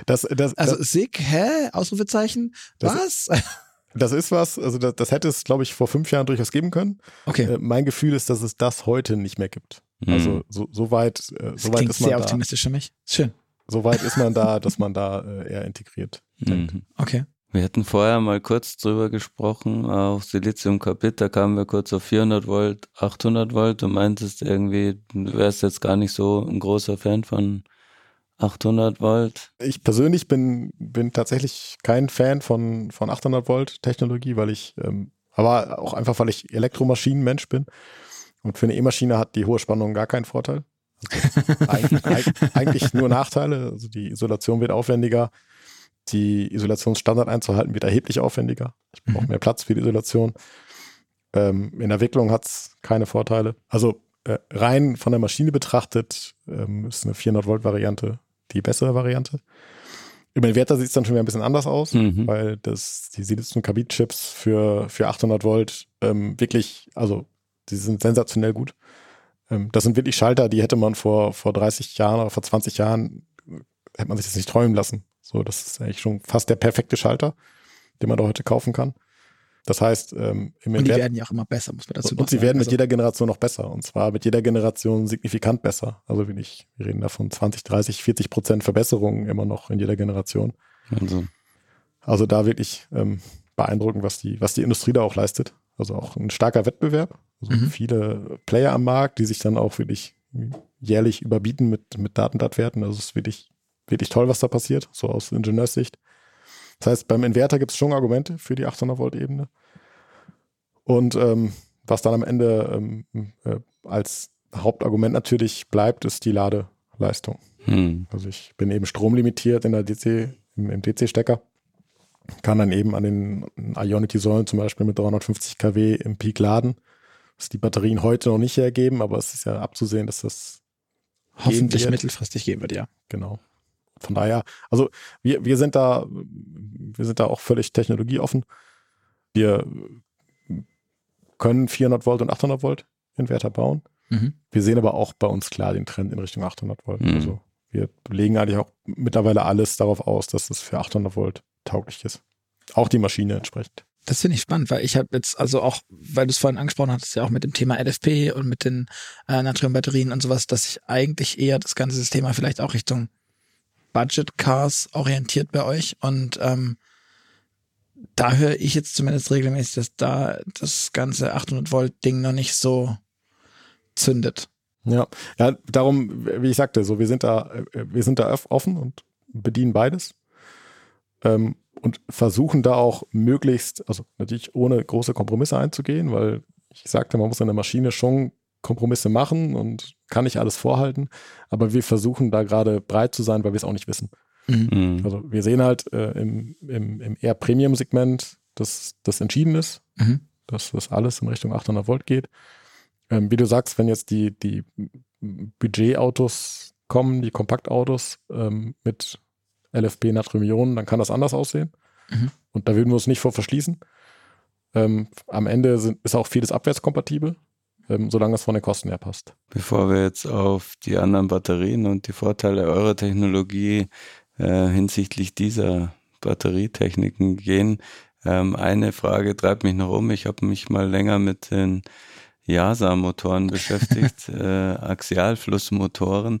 Das, das, also das, SIG, hä? Ausrufezeichen? Was? Das, das ist was, also das, das hätte es, glaube ich, vor fünf Jahren durchaus geben können. Okay. Äh, mein Gefühl ist, dass es das heute nicht mehr gibt. Mhm. Also so, so weit, äh, so weit ist man sehr da. optimistisch für mich. Schön. So weit ist man da, dass man da äh, eher integriert. Mhm. Okay. Wir hatten vorher mal kurz drüber gesprochen, auf Siliziumkarbid, da kamen wir kurz auf 400 Volt, 800 Volt. Du meintest irgendwie, du wärst jetzt gar nicht so ein großer Fan von 800 Volt. Ich persönlich bin, bin tatsächlich kein Fan von, von 800 Volt Technologie, weil ich, ähm, aber auch einfach, weil ich Elektromaschinenmensch bin. Und für eine E-Maschine hat die hohe Spannung gar keinen Vorteil. Also eigentlich, eigentlich nur Nachteile. Also die Isolation wird aufwendiger. Die Isolationsstandard einzuhalten wird erheblich aufwendiger. Ich brauche mhm. mehr Platz für die Isolation. Ähm, in der Wicklung hat es keine Vorteile. Also äh, rein von der Maschine betrachtet ähm, ist eine 400 Volt Variante die bessere Variante. Im Inverter sieht es dann schon wieder ein bisschen anders aus, mhm. weil das, die Silizium-Carbid-Chips für, für 800 Volt ähm, wirklich, also die sind sensationell gut. Ähm, das sind wirklich Schalter, die hätte man vor, vor 30 Jahren oder vor 20 Jahren, hätte man sich das nicht träumen lassen. So, das ist eigentlich schon fast der perfekte Schalter, den man da heute kaufen kann. Das heißt, ähm, im Und die werden ja auch immer besser, muss man dazu Und, und sie werden mit also jeder Generation noch besser. Und zwar mit jeder Generation signifikant besser. Also wenn ich, wir reden davon 20, 30, 40 Prozent Verbesserungen immer noch in jeder Generation. Also, also da wirklich ähm, beeindruckend, was die, was die Industrie da auch leistet. Also auch ein starker Wettbewerb. Also mhm. viele Player am Markt, die sich dann auch wirklich jährlich überbieten mit, mit Datendatwerten. Also es ist wirklich, wirklich toll, was da passiert, so aus Ingenieurssicht. Das heißt, beim Inverter gibt es schon Argumente für die 800 Volt Ebene. Und ähm, was dann am Ende ähm, äh, als Hauptargument natürlich bleibt, ist die Ladeleistung. Hm. Also ich bin eben stromlimitiert in der DC, im, im DC-Stecker, kann dann eben an den Ionity-Säulen zum Beispiel mit 350 kW im Peak laden, was die Batterien heute noch nicht hergeben, aber es ist ja abzusehen, dass das hoffentlich mittelfristig geben wird, ja. Genau. Von daher, also wir, wir sind da, wir sind da auch völlig technologieoffen. Wir können 400 Volt und 800 Volt Inverter bauen. Mhm. Wir sehen aber auch bei uns klar den Trend in Richtung 800 Volt. Mhm. Also wir legen eigentlich auch mittlerweile alles darauf aus, dass es für 800 Volt tauglich ist. Auch die Maschine entsprechend. Das finde ich spannend, weil ich habe jetzt, also auch, weil du es vorhin angesprochen hattest, ja auch mit dem Thema LFP und mit den äh, Natriumbatterien und sowas, dass ich eigentlich eher das ganze Thema vielleicht auch Richtung Budget Cars orientiert bei euch. Und ähm, da höre ich jetzt zumindest regelmäßig, dass da das ganze 800 Volt Ding noch nicht so zündet. Ja, ja, darum, wie ich sagte, so wir sind da, wir sind da offen und bedienen beides ähm, und versuchen da auch möglichst, also natürlich ohne große Kompromisse einzugehen, weil ich sagte, man muss in der Maschine schon Kompromisse machen und kann nicht alles vorhalten, aber wir versuchen da gerade breit zu sein, weil wir es auch nicht wissen. Mhm. mhm. Also wir sehen halt äh, im, im, im eher Premium-Segment, dass das entschieden ist, mhm. dass das alles in Richtung 800 Volt geht. Ähm, wie du sagst, wenn jetzt die, die Budgetautos kommen, die Kompaktautos ähm, mit LFP Natrium-Ionen, dann kann das anders aussehen. Mhm. Und da würden wir uns nicht vor verschließen. Ähm, am Ende sind, ist auch vieles abwärtskompatibel, ähm, solange es von den Kosten her passt. Bevor wir jetzt auf die anderen Batterien und die Vorteile eurer Technologie äh, hinsichtlich dieser Batterietechniken gehen, ähm, eine Frage treibt mich noch um. Ich habe mich mal länger mit den JASA-Motoren beschäftigt, äh, Axialflussmotoren.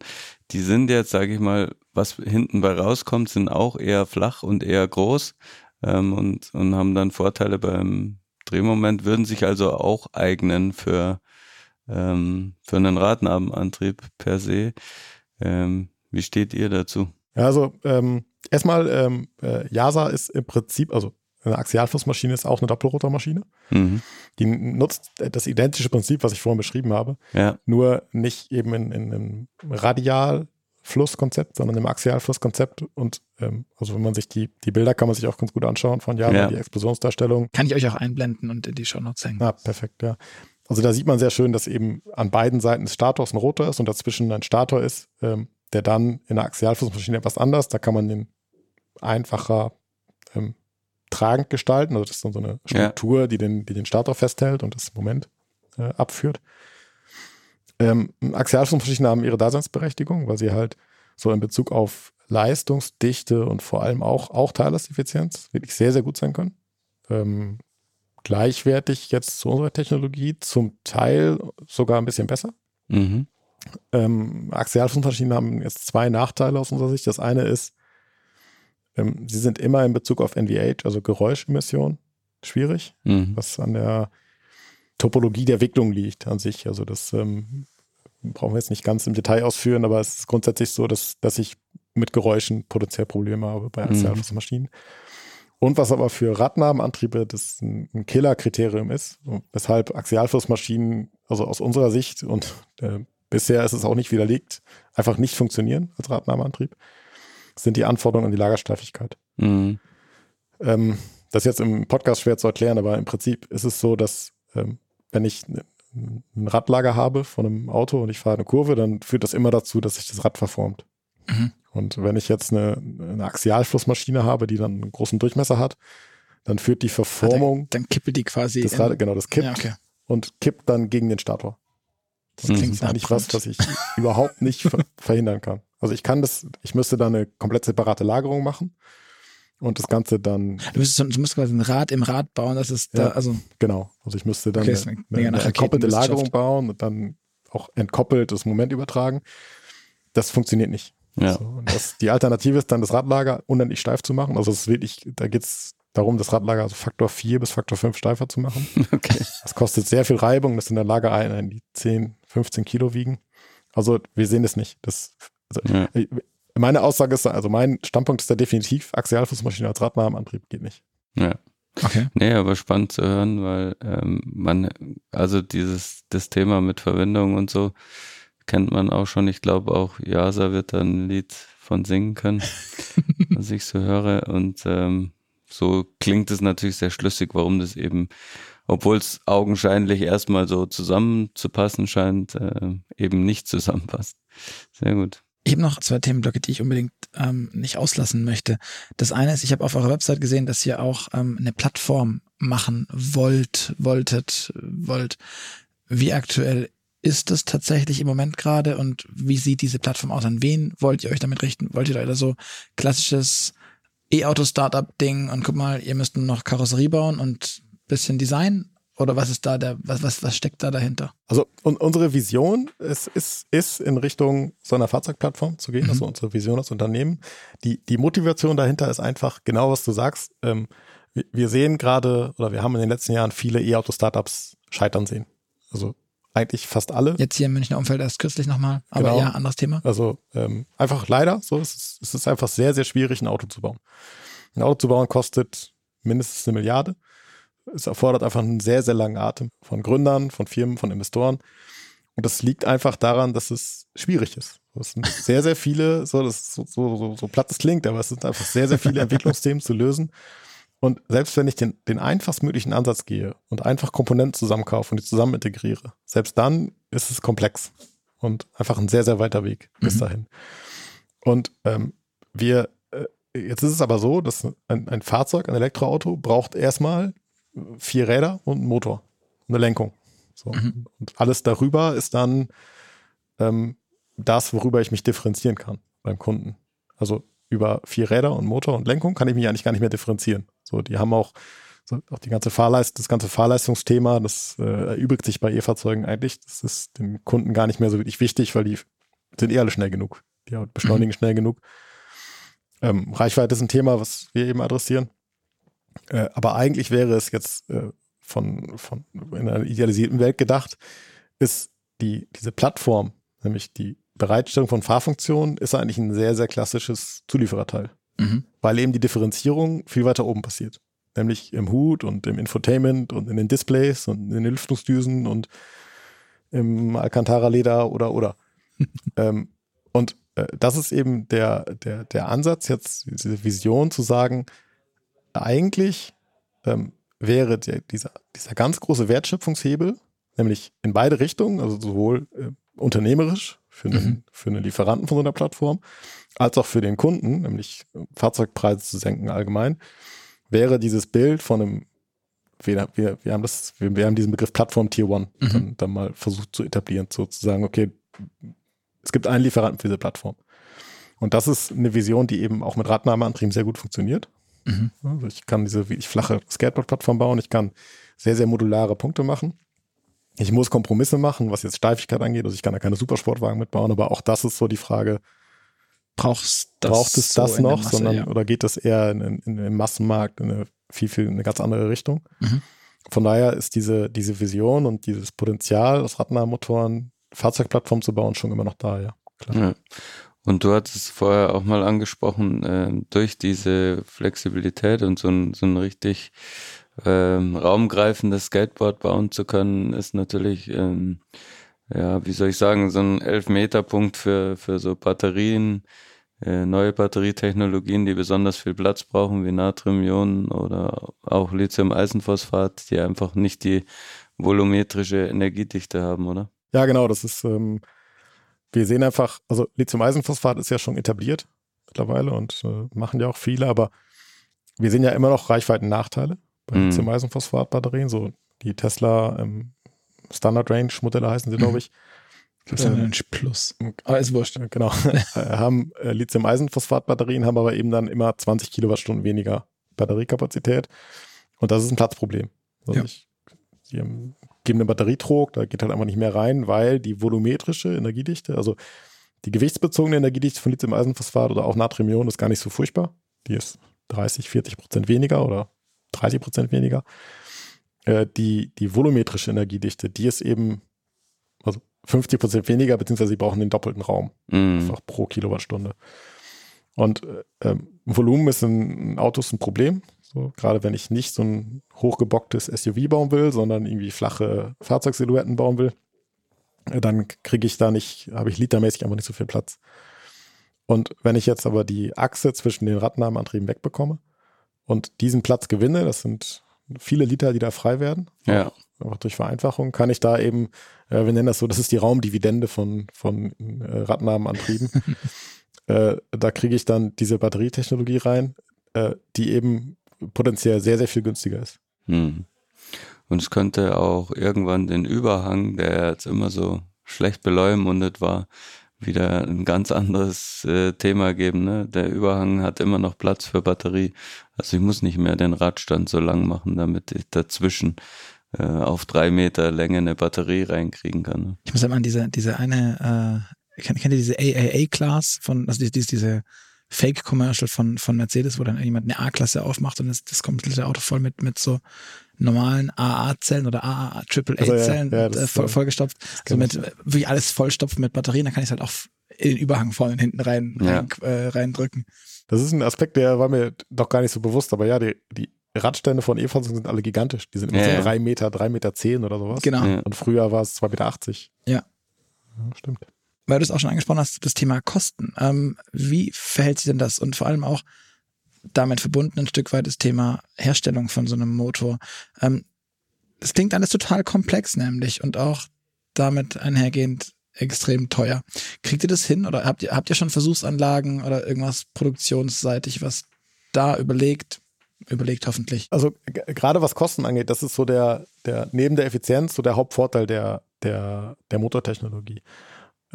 Die sind jetzt, sage ich mal, was hinten bei rauskommt, sind auch eher flach und eher groß ähm, und, und haben dann Vorteile beim Drehmoment, würden sich also auch eignen für, ähm, für einen Radnabenantrieb per se. Ähm, wie steht ihr dazu? Ja, also ähm, erstmal, ähm, äh, JASA ist im Prinzip, also eine Axialflussmaschine ist auch eine Doppelrotormaschine. Mhm. Die nutzt das identische Prinzip, was ich vorhin beschrieben habe. Ja. Nur nicht eben in, in einem Radialflusskonzept, sondern im Axialflusskonzept. Und ähm, also wenn man sich die, die Bilder kann man sich auch ganz gut anschauen von Java, ja. die Explosionsdarstellung. Kann ich euch auch einblenden und in die Show Notes hängen. Ah, perfekt, ja. Also da sieht man sehr schön, dass eben an beiden Seiten des Stators ein Rotor ist und dazwischen ein Stator ist, ähm, der dann in der Axialflussmaschine etwas anders. Da kann man den einfacher ähm, tragend gestalten. Also das ist dann so eine Struktur, ja. die, den, die den Starter festhält und das Moment äh, abführt. Ähm, Axialfunkmaschinen haben ihre Daseinsberechtigung, weil sie halt so in Bezug auf Leistungsdichte und vor allem auch, auch Teillasteffizienz wirklich sehr, sehr gut sein können. Ähm, gleichwertig jetzt zu unserer Technologie, zum Teil sogar ein bisschen besser. Mhm. Ähm, Axialfunkmaschinen haben jetzt zwei Nachteile aus unserer Sicht. Das eine ist, ähm, sie sind immer in Bezug auf NVH, also Geräuschemission, schwierig, mhm. was an der Topologie der Wicklung liegt an sich. Also das ähm, brauchen wir jetzt nicht ganz im Detail ausführen, aber es ist grundsätzlich so, dass, dass ich mit Geräuschen potenziell Probleme habe bei Axialflussmaschinen. Mhm. Und was aber für Radnabenantriebe das ein Killerkriterium ist, weshalb Axialflussmaschinen, also aus unserer Sicht und äh, bisher ist es auch nicht widerlegt, einfach nicht funktionieren als Radnabenantrieb sind die Anforderungen an die Lagersteifigkeit. Mhm. Ähm, das ist jetzt im Podcast schwer zu erklären, aber im Prinzip ist es so, dass ähm, wenn ich ein Radlager habe von einem Auto und ich fahre eine Kurve, dann führt das immer dazu, dass sich das Rad verformt. Mhm. Und wenn ich jetzt eine, eine, Axialflussmaschine habe, die dann einen großen Durchmesser hat, dann führt die Verformung. Ah, dann, dann kippelt die quasi. Das Rad, genau, das kippt ja, okay. und kippt dann gegen den Stator. Das mhm. klingt eigentlich was, was ich überhaupt nicht verhindern kann. Also ich kann das, ich müsste da eine komplett separate Lagerung machen und das Ganze dann. Du müsstest, du müsstest quasi ein Rad im Rad bauen, das ist ja, da, also. Genau. Also ich müsste dann okay, eine, eine, eine entkoppelte Lagerung bauen und dann auch entkoppelt das Moment übertragen. Das funktioniert nicht. Ja. So, das, die Alternative ist dann das Radlager unendlich steif zu machen. Also es ist wirklich, da geht es darum, das Radlager also Faktor 4 bis Faktor 5 steifer zu machen. Okay. Das kostet sehr viel Reibung. Das sind dann Lagereinheiten, die 10, 15 Kilo wiegen. Also wir sehen es nicht. Das, also, ja. Meine Aussage ist, also mein Standpunkt ist da definitiv, Axialfußmaschine als Radnahmenantrieb geht nicht. Ja. Okay. Nee, aber spannend zu hören, weil ähm, man, also dieses, das Thema mit Verwendung und so kennt man auch schon. Ich glaube auch, Jasa wird da ein Lied von singen können, was ich so höre. Und ähm, so klingt es natürlich sehr schlüssig, warum das eben, obwohl es augenscheinlich erstmal so zusammenzupassen scheint, äh, eben nicht zusammenpasst. Sehr gut. Ich habe noch zwei Themenblöcke, die ich unbedingt ähm, nicht auslassen möchte. Das eine ist, ich habe auf eurer Website gesehen, dass ihr auch ähm, eine Plattform machen wollt, wolltet, wollt. Wie aktuell ist es tatsächlich im Moment gerade und wie sieht diese Plattform aus? An wen wollt ihr euch damit richten? Wollt ihr da so klassisches E-Auto-Startup-Ding und guck mal, ihr müsst nur noch Karosserie bauen und bisschen Design? Oder was ist da der, was, was, was steckt da dahinter? Also und unsere Vision ist, ist, ist in Richtung so einer Fahrzeugplattform zu gehen, mhm. also unsere Vision als Unternehmen. Die, die Motivation dahinter ist einfach genau, was du sagst. Ähm, wir, wir sehen gerade, oder wir haben in den letzten Jahren viele E-Auto-Startups scheitern sehen. Also eigentlich fast alle. Jetzt hier im Münchner Umfeld erst kürzlich nochmal, aber genau. ja, anderes Thema. Also ähm, einfach leider, so es ist es ist einfach sehr, sehr schwierig, ein Auto zu bauen. Ein Auto zu bauen kostet mindestens eine Milliarde. Es erfordert einfach einen sehr, sehr langen Atem von Gründern, von Firmen, von Investoren. Und das liegt einfach daran, dass es schwierig ist. Es sind sehr, sehr viele, so, das so, so, so, so platt es klingt, aber es sind einfach sehr, sehr viele Entwicklungsthemen zu lösen. Und selbst wenn ich den, den einfachstmöglichen Ansatz gehe und einfach Komponenten zusammenkaufe und die zusammen integriere, selbst dann ist es komplex und einfach ein sehr, sehr weiter Weg bis mhm. dahin. Und ähm, wir, äh, jetzt ist es aber so, dass ein, ein Fahrzeug, ein Elektroauto braucht erstmal vier Räder und einen Motor, eine Lenkung. So. Mhm. Und alles darüber ist dann ähm, das, worüber ich mich differenzieren kann beim Kunden. Also über vier Räder und Motor und Lenkung kann ich mich eigentlich gar nicht mehr differenzieren. So, die haben auch, so, auch die ganze Fahrleist, das ganze Fahrleistungsthema, das äh, erübrigt sich bei E-Fahrzeugen eigentlich. Das ist den Kunden gar nicht mehr so wirklich wichtig, weil die sind eh alle schnell genug. Die beschleunigen mhm. schnell genug. Ähm, Reichweite ist ein Thema, was wir eben adressieren. Äh, aber eigentlich wäre es jetzt äh, von, von in einer idealisierten Welt gedacht, ist die, diese Plattform, nämlich die Bereitstellung von Fahrfunktionen, ist eigentlich ein sehr, sehr klassisches Zuliefererteil. Mhm. Weil eben die Differenzierung viel weiter oben passiert. Nämlich im Hut und im Infotainment und in den Displays und in den Lüftungsdüsen und im Alcantara-Leder oder oder. ähm, und äh, das ist eben der, der, der Ansatz, jetzt diese Vision zu sagen, eigentlich ähm, wäre der, dieser, dieser ganz große Wertschöpfungshebel, nämlich in beide Richtungen, also sowohl äh, unternehmerisch für einen, mhm. für einen Lieferanten von so einer Plattform, als auch für den Kunden, nämlich Fahrzeugpreise zu senken allgemein, wäre dieses Bild von einem, wir, wir, wir haben das, wir, wir haben diesen Begriff Plattform Tier One mhm. dann, dann mal versucht zu etablieren, sozusagen, okay, es gibt einen Lieferanten für diese Plattform. Und das ist eine Vision, die eben auch mit Radnahmeantrieben sehr gut funktioniert. Mhm. Also ich kann diese wirklich flache Skateboard-Plattform bauen, ich kann sehr, sehr modulare Punkte machen. Ich muss Kompromisse machen, was jetzt Steifigkeit angeht. Also ich kann da keine Supersportwagen mitbauen, aber auch das ist so die Frage, Brauchst das braucht es das so noch, Masse, sondern ja. oder geht das eher in, in, in den Massenmarkt in eine viel, viel, in eine ganz andere Richtung? Mhm. Von daher ist diese, diese Vision und dieses Potenzial aus Radnahmotoren, Fahrzeugplattform zu bauen, schon immer noch da, ja. Klar. Ja. Und du hattest vorher auch mal angesprochen, äh, durch diese Flexibilität und so ein, so ein richtig ähm, raumgreifendes Skateboard bauen zu können, ist natürlich, ähm, ja, wie soll ich sagen, so ein Elfmeterpunkt für, für so Batterien, äh, neue Batterietechnologien, die besonders viel Platz brauchen, wie Natrium-Ionen oder auch Lithium-Eisenphosphat, die einfach nicht die volumetrische Energiedichte haben, oder? Ja, genau, das ist, ähm, wir sehen einfach, also Lithium-Eisenphosphat ist ja schon etabliert mittlerweile und äh, machen ja auch viele, aber wir sehen ja immer noch Reichweiten-Nachteile bei mhm. Lithium-Eisenphosphat-Batterien, so die Tesla ähm, Standard Range Modelle heißen sie, glaube ich. Standard Range Plus. Aber ist wurscht. Genau. Äh, haben äh, Lithium-Eisenphosphat-Batterien, haben aber eben dann immer 20 Kilowattstunden weniger Batteriekapazität. Und das ist ein Platzproblem. Also ja. ich, die geben eine Batterietrog, da geht halt einfach nicht mehr rein, weil die volumetrische Energiedichte, also die gewichtsbezogene Energiedichte von Lithium-Eisenphosphat oder auch Natriumion ist gar nicht so furchtbar. Die ist 30, 40 Prozent weniger oder 30 Prozent weniger. Äh, die, die volumetrische Energiedichte, die ist eben, 50 Prozent weniger, beziehungsweise sie brauchen den doppelten Raum. Mhm. Einfach pro Kilowattstunde. Und äh, ähm, Volumen ist in Autos ein Problem. So, gerade wenn ich nicht so ein hochgebocktes SUV bauen will, sondern irgendwie flache Fahrzeugsilhouetten bauen will, äh, dann kriege ich da nicht, habe ich litermäßig einfach nicht so viel Platz. Und wenn ich jetzt aber die Achse zwischen den Radnahmeantrieben wegbekomme und diesen Platz gewinne, das sind viele Liter, die da frei werden, Ja. einfach durch Vereinfachung, kann ich da eben, äh, wir nennen das so, das ist die Raumdividende von, von äh, Radnahmenantrieben. äh, da kriege ich dann diese Batterietechnologie rein, äh, die eben potenziell sehr, sehr viel günstiger ist. Hm. Und es könnte auch irgendwann den Überhang, der jetzt immer so schlecht beleumundet war, wieder ein ganz anderes äh, Thema geben. Ne? Der Überhang hat immer noch Platz für Batterie. Also ich muss nicht mehr den Radstand so lang machen, damit ich dazwischen äh, auf drei Meter Länge eine Batterie reinkriegen kann. Ne? Ich muss halt mal an diese, diese eine, äh, kennt, kennt ihr diese AAA-Class von, also die, die, diese Fake-Commercial von, von Mercedes, wo dann jemand eine A-Klasse aufmacht und das, das komplette Auto voll mit, mit so normalen AA-Zellen oder AA, AAA-Zellen Also ja, ja, äh, voll, vollgestopft. So kenn mit, wirklich alles vollstopfen mit Batterien, dann kann ich es halt auch in den Überhang vorne und hinten rein, Ja. rein, äh, reindrücken. Das ist ein Aspekt, der war mir doch gar nicht so bewusst, aber ja, die, die Radstände von E-Fahrzeugen sind alle gigantisch. Die sind immer Ja, so ja. drei Meter, drei Meter zehn oder sowas. Genau. Ja. Und früher war es 2,80 Meter. Ja. ja. Stimmt. weil du es auch schon angesprochen hast, das Thema Kosten. Ähm, wie verhält sich denn das? Und vor allem auch damit verbunden ein Stück weit das Thema Herstellung von so einem Motor. Ähm, es klingt alles total komplex nämlich und auch damit einhergehend extrem teuer. Kriegt ihr das hin oder habt ihr, habt ihr schon Versuchsanlagen oder irgendwas produktionsseitig, was da überlegt? Überlegt hoffentlich. Also gerade was Kosten angeht, das ist so der, der neben der Effizienz so der Hauptvorteil der, der, der Motortechnologie.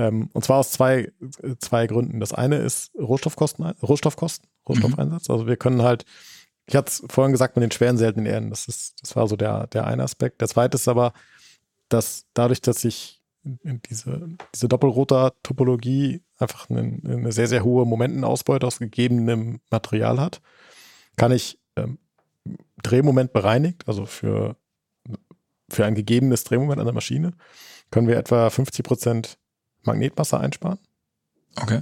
Ähm, und zwar aus zwei, zwei Gründen. Das eine ist Rohstoffkosten, Rohstoffkosten, Rohstoffeinsatz. Also wir können halt, ich hatte es vorhin gesagt mit den schweren seltenen Erden, das ist, das war so der, der eine Aspekt. Der zweite ist aber, dass dadurch, dass ich diese, diese Doppelrotor-Topologie einfach eine, eine sehr, sehr hohe Momentenausbeute aus gegebenem Material hat, kann ich ähm, Drehmoment bereinigt, also für, für ein gegebenes Drehmoment an der Maschine, können wir etwa 50 Prozent Magnetmasse einsparen. Okay.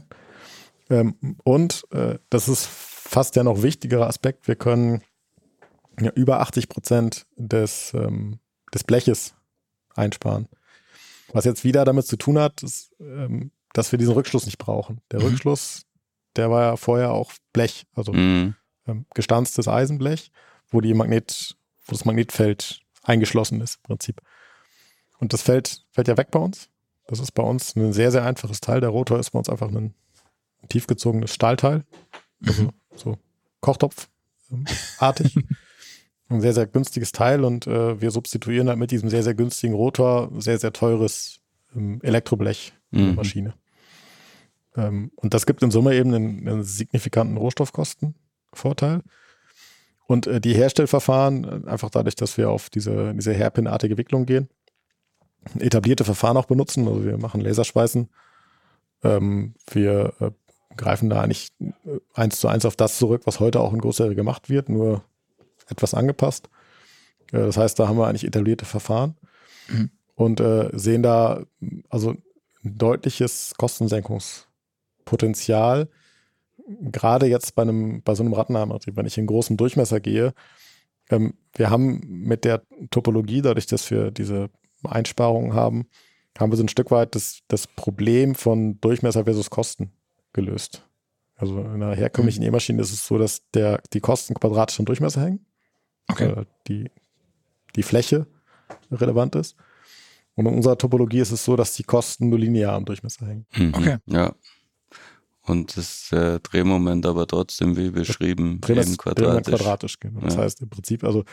Ähm, und äh, das ist fast der noch wichtigere Aspekt, wir können ja, über 80 Prozent des, ähm, des Bleches einsparen. Was jetzt wieder damit zu tun hat, ist, ähm, dass wir diesen Rückschluss nicht brauchen. Der Mhm. Rückschluss, der war ja vorher auch Blech, also Mhm. ähm, gestanztes Eisenblech, wo die Magnet, wo das Magnetfeld eingeschlossen ist im Prinzip. Und das fällt, fällt ja weg bei uns. Das ist bei uns ein sehr, sehr einfaches Teil. Der Rotor ist bei uns einfach ein tiefgezogenes Stahlteil. Also so Kochtopf-artig. ein sehr, sehr günstiges Teil und äh, wir substituieren halt mit diesem sehr, sehr günstigen Rotor sehr, sehr teures ähm, Elektroblech Mhm. Maschine. Ähm, und das gibt in Summe eben einen, einen signifikanten Rohstoffkostenvorteil. Und äh, die Herstellverfahren, äh, einfach dadurch, dass wir auf diese, diese Hairpin-artige Wicklung gehen, etablierte Verfahren auch benutzen. Also wir machen Laserschweißen. Ähm, wir äh, greifen da eigentlich äh, eins zu eins auf das zurück, was heute auch in Großserie gemacht wird, nur etwas angepasst. Äh, das heißt, da haben wir eigentlich etablierte Verfahren Mhm. und äh, sehen da also ein deutliches Kostensenkungspotenzial. Gerade jetzt bei einem, bei so einem Radnahmeantrieb, wenn ich in großem Durchmesser gehe, ähm, wir haben mit der Topologie, dadurch, dass wir diese Einsparungen haben, haben wir so ein Stück weit das, das Problem von Durchmesser versus Kosten gelöst. Also in einer herkömmlichen E-Maschine ist es so, dass der, die Kosten quadratisch am Durchmesser hängen, Okay. äh, die, die Fläche relevant ist. Und in unserer Topologie ist es so, dass die Kosten nur linear am Durchmesser hängen. Mhm. Okay. Ja. Und das äh, Drehmoment aber trotzdem, wie beschrieben, eben das quadratisch. quadratisch. quadratisch genau. Das Ja. heißt im Prinzip, also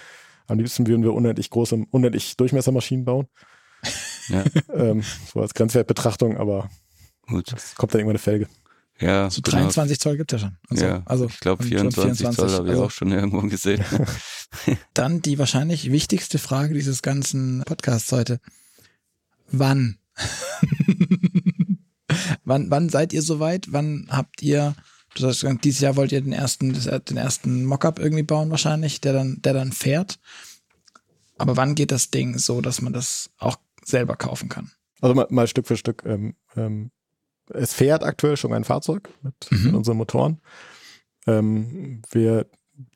am liebsten würden wir unendlich große, unendlich Durchmessermaschinen bauen. Ja, ähm, so als Grenzwertbetrachtung, aber gut. es kommt dann irgendwann eine Felge. Ja, So genau. 23 Zoll gibt es ja schon. Und so. Ja, also ich glaube und schon 24, Zoll habe ich also auch schon irgendwo gesehen. Dann die wahrscheinlich wichtigste Frage dieses ganzen Podcasts heute. Wann? wann, wann seid ihr soweit? Wann habt ihr, du hast gesagt, dieses Jahr wollt ihr den ersten, das- den ersten Mockup irgendwie bauen wahrscheinlich, der dann, der dann fährt. Aber wann geht das Ding so, dass man das auch selber kaufen kann? Also mal, mal Stück für Stück. Ähm, ähm, es fährt aktuell schon ein Fahrzeug mit, Mhm. mit unseren Motoren. Ähm, wir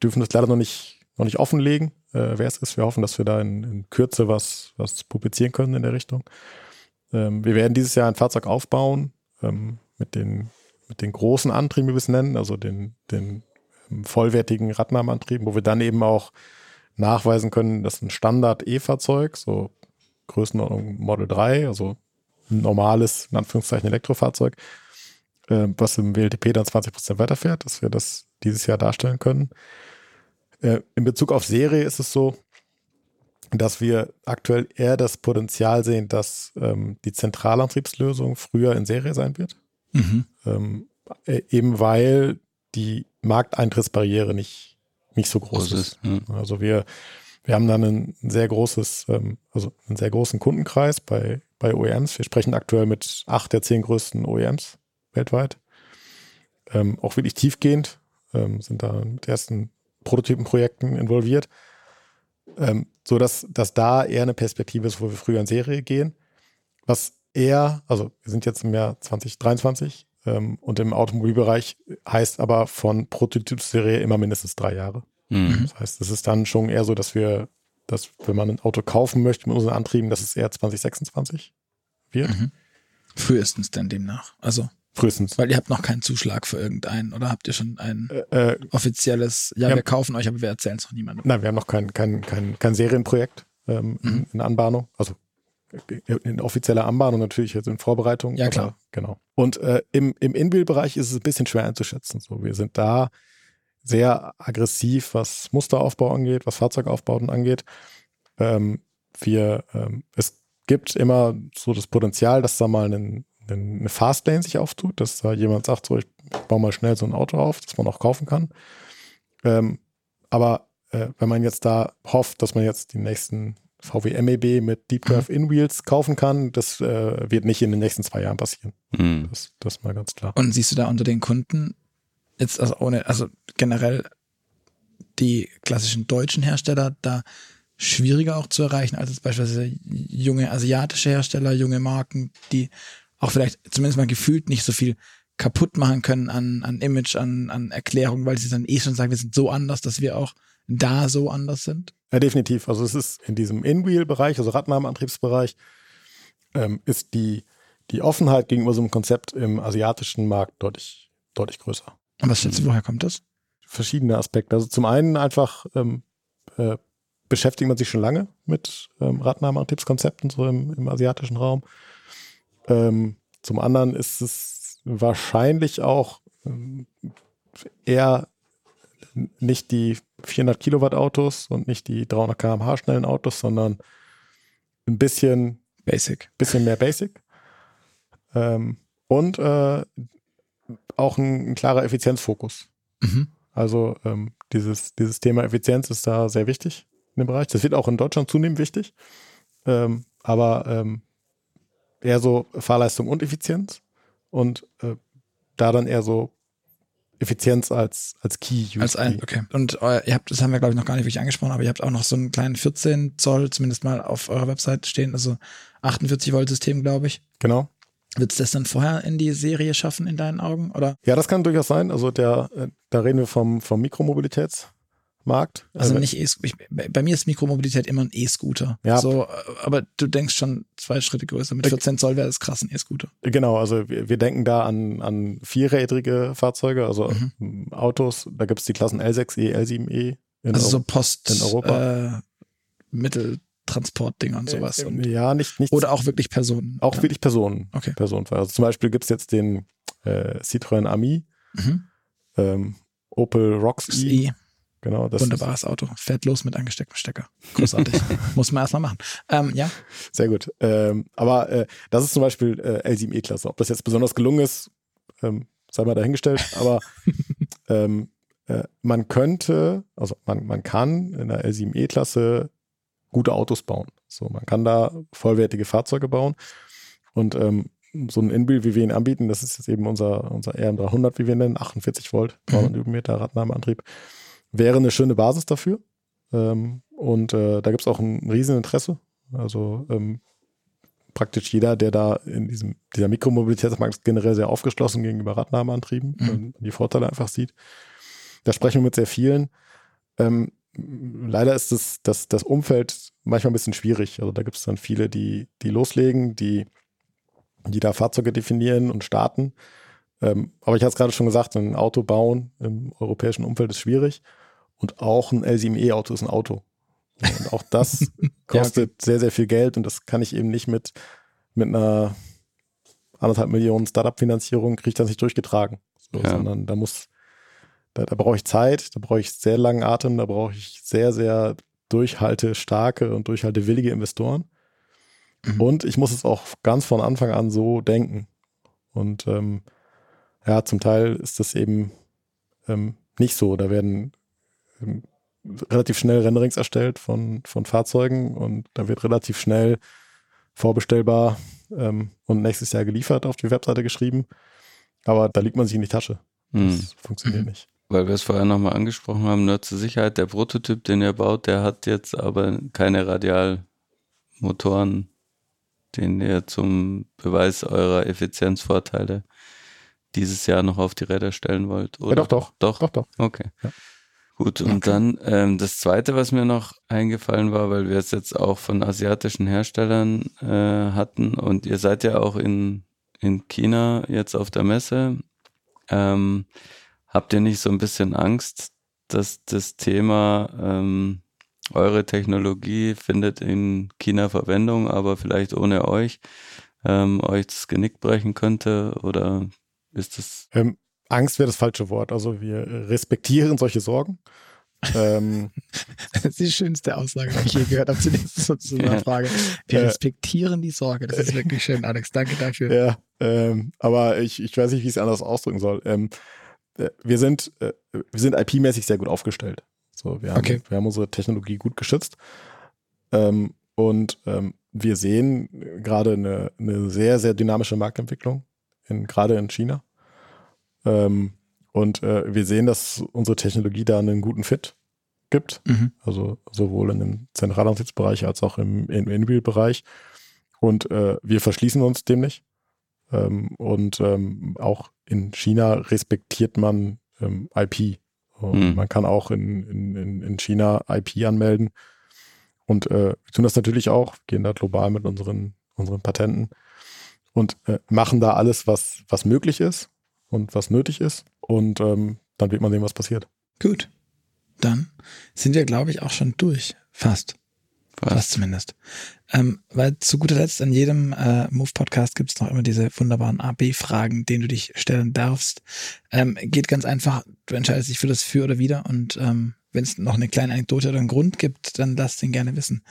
dürfen das leider noch nicht, noch nicht offenlegen, äh, wer es ist. Wir hoffen, dass wir da in, in Kürze was, was publizieren können in der Richtung. Ähm, wir werden dieses Jahr ein Fahrzeug aufbauen ähm, mit, den, mit den großen Antrieben, wie wir es nennen, also den, den ähm, vollwertigen Radnahmeantrieben, wo wir dann eben auch nachweisen können, dass ein Standard-E-Fahrzeug, so Größenordnung Model 3, also ein normales, in Anführungszeichen, Elektrofahrzeug, äh, was im WLTP dann 20% weiterfährt, dass wir das dieses Jahr darstellen können. Äh, in Bezug auf Serie ist es so, dass wir aktuell eher das Potenzial sehen, dass ähm, die Zentralantriebslösung früher in Serie sein wird. Mhm. Ähm, äh, eben weil die Markteintrittsbarriere nicht, nicht so groß, Groß ist. ist, ja. Also wir, wir haben dann ein sehr großes, ähm, also einen sehr großen Kundenkreis bei, bei OEMs. Wir sprechen aktuell mit acht der zehn größten OEMs weltweit. Ähm, auch wirklich tiefgehend, ähm, sind da mit ersten Prototypenprojekten involviert. Ähm, so dass, dass da eher eine Perspektive ist, wo wir früher in Serie gehen. Was eher, also wir sind jetzt im Jahr 2023 ähm, und im Automobilbereich heißt aber von Prototyp zu Serie immer mindestens drei Jahre. Mhm. Das heißt, es ist dann schon eher so, dass wir, dass wenn man ein Auto kaufen möchte mit unseren Antrieben, dass es eher 2026 wird. Mhm. Frühestens denn demnach. Also, Frühestens. weil ihr habt noch keinen Zuschlag für irgendeinen oder habt ihr schon ein Äh, äh, offizielles, ja, wir kaufen euch, aber wir erzählen es noch niemandem. nein, wir haben noch kein, kein, kein, kein Serienprojekt ähm, Mhm. in, in Anbahnung. Also in offizieller Anbahnung natürlich jetzt in Vorbereitung. Ja, klar. Genau. Und äh, im, im Inbuild-Bereich ist es ein bisschen schwer einzuschätzen. So, wir sind da sehr aggressiv, was Musteraufbau angeht, was Fahrzeugaufbauten angeht. Ähm, wir, ähm, es gibt immer so das Potenzial, dass da mal einen, eine Fastlane sich auftut, dass da jemand sagt, so ich baue mal schnell so ein Auto auf, das man auch kaufen kann. Ähm, aber äh, wenn man jetzt da hofft, dass man jetzt die nächsten VW MEB mit Deep Curve In-Wheels kaufen kann, das äh, wird nicht in den nächsten zwei Jahren passieren. Mhm. Das, das ist mal ganz klar. Und siehst du da unter den Kunden jetzt also ohne, also generell die klassischen deutschen Hersteller da schwieriger auch zu erreichen als jetzt beispielsweise junge asiatische Hersteller, junge Marken, die auch vielleicht zumindest mal gefühlt nicht so viel kaputt machen können an, an Image, an, an Erklärung, weil sie dann eh schon sagen, wir sind so anders, dass wir auch da so anders sind. Ja, definitiv. Also es ist in diesem In-Wheel-Bereich, also Radnahmeantriebsbereich, ähm, ist die, die Offenheit gegenüber so einem Konzept im asiatischen Markt deutlich, deutlich größer. Und was schätzt du, woher kommt das? Verschiedene Aspekte. Also zum einen einfach ähm, äh, beschäftigt man sich schon lange mit ähm, Radnahmeantriebskonzepten so im, im asiatischen Raum. Ähm, zum anderen ist es wahrscheinlich auch ähm, eher nicht die 400 Kilowatt Autos und nicht die 300 km/h schnellen Autos, sondern ein bisschen, Basic. bisschen mehr Basic. Ähm, und äh, auch ein, ein klarer Effizienzfokus. Mhm. Also ähm, dieses, dieses Thema Effizienz ist da sehr wichtig in dem Bereich. Das wird auch in Deutschland zunehmend wichtig. Ähm, aber ähm, eher so Fahrleistung und Effizienz. Und äh, da dann eher so Effizienz als, als Key. Als USP. ein, okay. Und äh, ihr habt, das haben wir glaube ich noch gar nicht wirklich angesprochen, aber ihr habt auch noch so einen kleinen 14 Zoll, zumindest mal auf eurer Website stehen, also 48 Volt System, glaube ich. Genau. Wird es das dann vorher in die Serie schaffen, in deinen Augen? Oder? Ja, das kann durchaus sein. Also der, äh, da reden wir vom, vom Mikromobilitätsmarkt. Also Äh, nicht E ich, bei, mir ist Mikromobilität immer ein E-Scooter. Ja. So, äh, aber du denkst schon zwei Schritte größer. Mit 14 Zoll wäre das krass ein E-Scooter. Genau, also wir, wir denken da an, an vierrädrige Fahrzeuge, also Mhm. Autos. Da gibt es die Klassen L6E, L7E. in Also so Euro- Post, in Europa. Äh, Mitteltransportdinger und sowas. Äh, und, ja, nicht, nicht oder auch wirklich Personen. auch ja. wirklich Personen. Okay. Personenfahrer. Also zum Beispiel gibt es jetzt den äh, Citroën Ami, Mhm. ähm, Opel Rocks E. Genau, das wunderbares Auto. Fährt los mit angestecktem Stecker. Großartig. Muss man erstmal machen. Ähm, ja, sehr gut. Ähm, aber äh, das ist zum Beispiel äh, L7E-Klasse. Ob das jetzt besonders gelungen ist, ähm, sei mal dahingestellt. Aber ähm, äh, man könnte, also man, man kann in der L7E-Klasse gute Autos bauen. So, man kann da vollwertige Fahrzeuge bauen. Und ähm, so ein Inbuild, wie wir ihn anbieten, das ist jetzt eben unser, unser RM300, wie wir ihn nennen, 48 Volt, 300 Newtonmeter Radnahmeantrieb, wäre eine schöne Basis dafür. Ähm, und äh, da gibt es auch ein riesen Interesse. Also ähm, praktisch jeder, der da in diesem, dieser Mikromobilitätsmarkt ist generell sehr aufgeschlossen gegenüber Radnahmeantrieben mhm. und die Vorteile einfach sieht. Da sprechen wir mit sehr vielen. Ähm, leider ist das, das, das Umfeld manchmal ein bisschen schwierig. Also da gibt es dann viele, die, die loslegen, die, die da Fahrzeuge definieren und starten. Ähm, aber ich hatte es gerade schon gesagt, ein Auto bauen im europäischen Umfeld ist schwierig. Und auch ein L7E-Auto ist ein Auto. Und auch das kostet ja, okay. sehr, sehr viel Geld und das kann ich eben nicht mit, mit einer anderthalb Millionen Startup-Finanzierung, kriege ich das nicht durchgetragen. So, ja. Sondern da muss, da, da brauche ich Zeit, da brauche ich sehr langen Atem, da brauche ich sehr, sehr durchhaltestarke und durchhaltewillige Investoren. Mhm. Und ich muss es auch ganz von Anfang an so denken. Und ähm, ja, zum Teil ist das eben ähm, nicht so. Da werden relativ schnell Renderings erstellt von, von Fahrzeugen und da wird relativ schnell vorbestellbar ähm, und nächstes Jahr geliefert auf die Webseite geschrieben. Aber da liegt man sich in die Tasche. Das hm. funktioniert nicht. Weil wir es vorher nochmal angesprochen haben, nur zur Sicherheit, der Prototyp, den ihr baut, der hat jetzt aber keine Radialmotoren, den ihr zum Beweis eurer Effizienzvorteile dieses Jahr noch auf die Räder stellen wollt. Oder? Ja, doch, doch. Doch, doch. doch. Okay. Ja. Gut, und okay. dann ähm, das Zweite, was mir noch eingefallen war, weil wir es jetzt auch von asiatischen Herstellern äh, hatten und ihr seid ja auch in, in China jetzt auf der Messe, ähm, habt ihr nicht so ein bisschen Angst, dass das Thema ähm, eure Technologie findet in China Verwendung, aber vielleicht ohne euch ähm, euch das Genick brechen könnte oder ist das? Ähm, Angst wäre das falsche Wort. Also wir respektieren solche Sorgen. ähm, das ist die schönste Aussage, die ich je gehört habe zu, dieser, dieser Frage. Wir äh, respektieren die Sorge. Das ist wirklich schön, Alex. Danke dafür. Ja, ähm, aber ich, ich weiß nicht, wie ich es anders ausdrücken soll. Ähm, äh, wir sind, äh, wir sind IP-mäßig sehr gut aufgestellt. So, wir haben, okay. wir haben unsere Technologie gut geschützt. Ähm, und ähm, wir sehen gerade eine, eine sehr, sehr dynamische Marktentwicklung, in, gerade in China. Ähm, und äh, wir sehen, dass unsere Technologie da einen guten Fit gibt. Mhm. Also sowohl in dem Zentralantriebsbereich als auch im In-Wheel-Bereich. Und äh, wir verschließen uns dem nicht. Ähm, und ähm, auch in China respektiert man ähm, IP. Mhm. Man kann auch in, in, in China IP anmelden. Und äh, wir tun das natürlich auch, gehen da global mit unseren, unseren Patenten und äh, machen da alles, was, was möglich ist und was nötig ist. Und ähm, dann wird man sehen, was passiert. Gut. Dann sind wir, glaube ich, auch schon durch. Fast. Was? Fast zumindest. Ähm, weil zu guter Letzt an jedem äh, Move-Podcast gibt es noch immer diese wunderbaren A-B-Fragen, denen du dich stellen darfst. Ähm, geht ganz einfach, du entscheidest dich für das Für oder Wider und ähm, wenn es noch eine kleine Anekdote oder einen Grund gibt, dann lass den gerne wissen.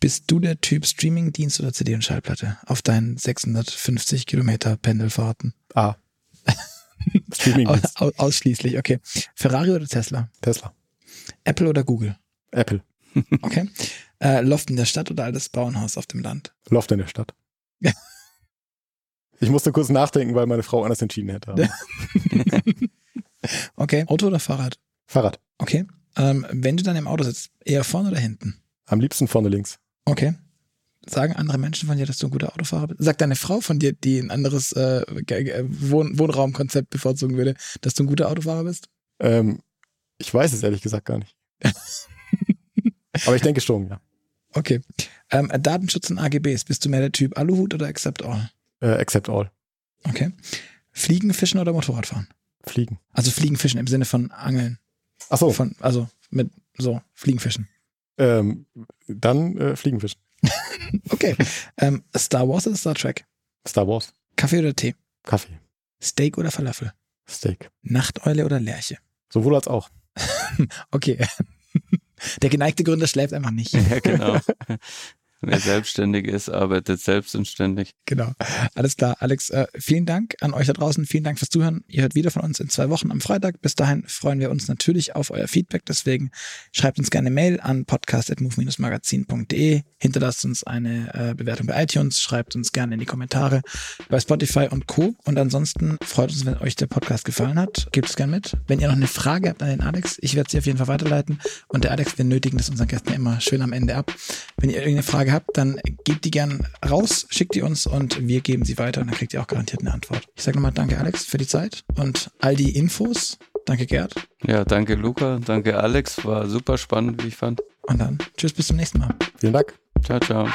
Bist du der Typ Streaming-Dienst oder CD und Schallplatte auf deinen 650 Kilometer Pendelfahrten? Ah. Streaming aus, ausschließlich, okay. Ferrari oder Tesla? Tesla. Apple oder Google? Apple. Okay. Äh, Loft in der Stadt oder altes Bauernhaus auf dem Land? Loft in der Stadt. ich musste kurz nachdenken, weil meine Frau anders entschieden hätte. okay. Auto oder Fahrrad? Fahrrad. Okay. Ähm, wenn du dann im Auto sitzt, eher vorne oder hinten? Am liebsten vorne links. Okay sagen andere Menschen von dir, dass du ein guter Autofahrer bist? Sagt deine Frau von dir, die ein anderes äh, Wohn Wohnraumkonzept bevorzugen würde, dass du ein guter Autofahrer bist? Ähm, ich weiß es ehrlich gesagt gar nicht. Aber ich denke schon, ja. Okay. Ähm, Datenschutz und AGBs. Bist du mehr der Typ Aluhut oder Accept All? Äh, accept All. Okay. Fliegen, Fischen oder Motorradfahren? Fliegen. Also Fliegen, Fischen im Sinne von Angeln. Ach so. Von, also mit so Fliegen, Fischen. Ähm, dann äh, Fliegen, Fischen. okay. Ähm, Star Wars oder Star Trek? Star Wars. Kaffee oder Tee? Kaffee. Steak oder Falafel? Steak. Nachteule oder Lerche? Sowohl als auch. okay. Der geneigte Gründer schläft einfach nicht. Ja, genau. Wer selbstständig ist, arbeitet selbstständig. Genau. Alles klar. Alex, äh, vielen Dank an euch da draußen. Vielen Dank fürs Zuhören. Ihr hört wieder von uns in zwei Wochen am Freitag. Bis dahin freuen wir uns natürlich auf euer Feedback. Deswegen schreibt uns gerne Mail an podcast.move-magazin.de. Hinterlasst uns eine äh, Bewertung bei iTunes. Schreibt uns gerne in die Kommentare bei Spotify und Co. Und ansonsten freut uns, wenn euch der Podcast gefallen hat. Gebt es gerne mit. Wenn ihr noch eine Frage habt an den Alex, ich werde sie auf jeden Fall weiterleiten. Und der Alex, wir nötigen das unseren Gästen immer schön am Ende ab. Wenn ihr irgendeine Frage Frage habt, dann gebt die gern raus, schickt die uns und wir geben sie weiter und dann kriegt ihr auch garantiert eine Antwort. Ich sage nochmal danke Alex für die Zeit und all die Infos. Danke Gerd. Ja, danke Luca, danke Alex, war super spannend, wie ich fand. Und dann tschüss bis zum nächsten Mal. Vielen Dank. Ciao, ciao.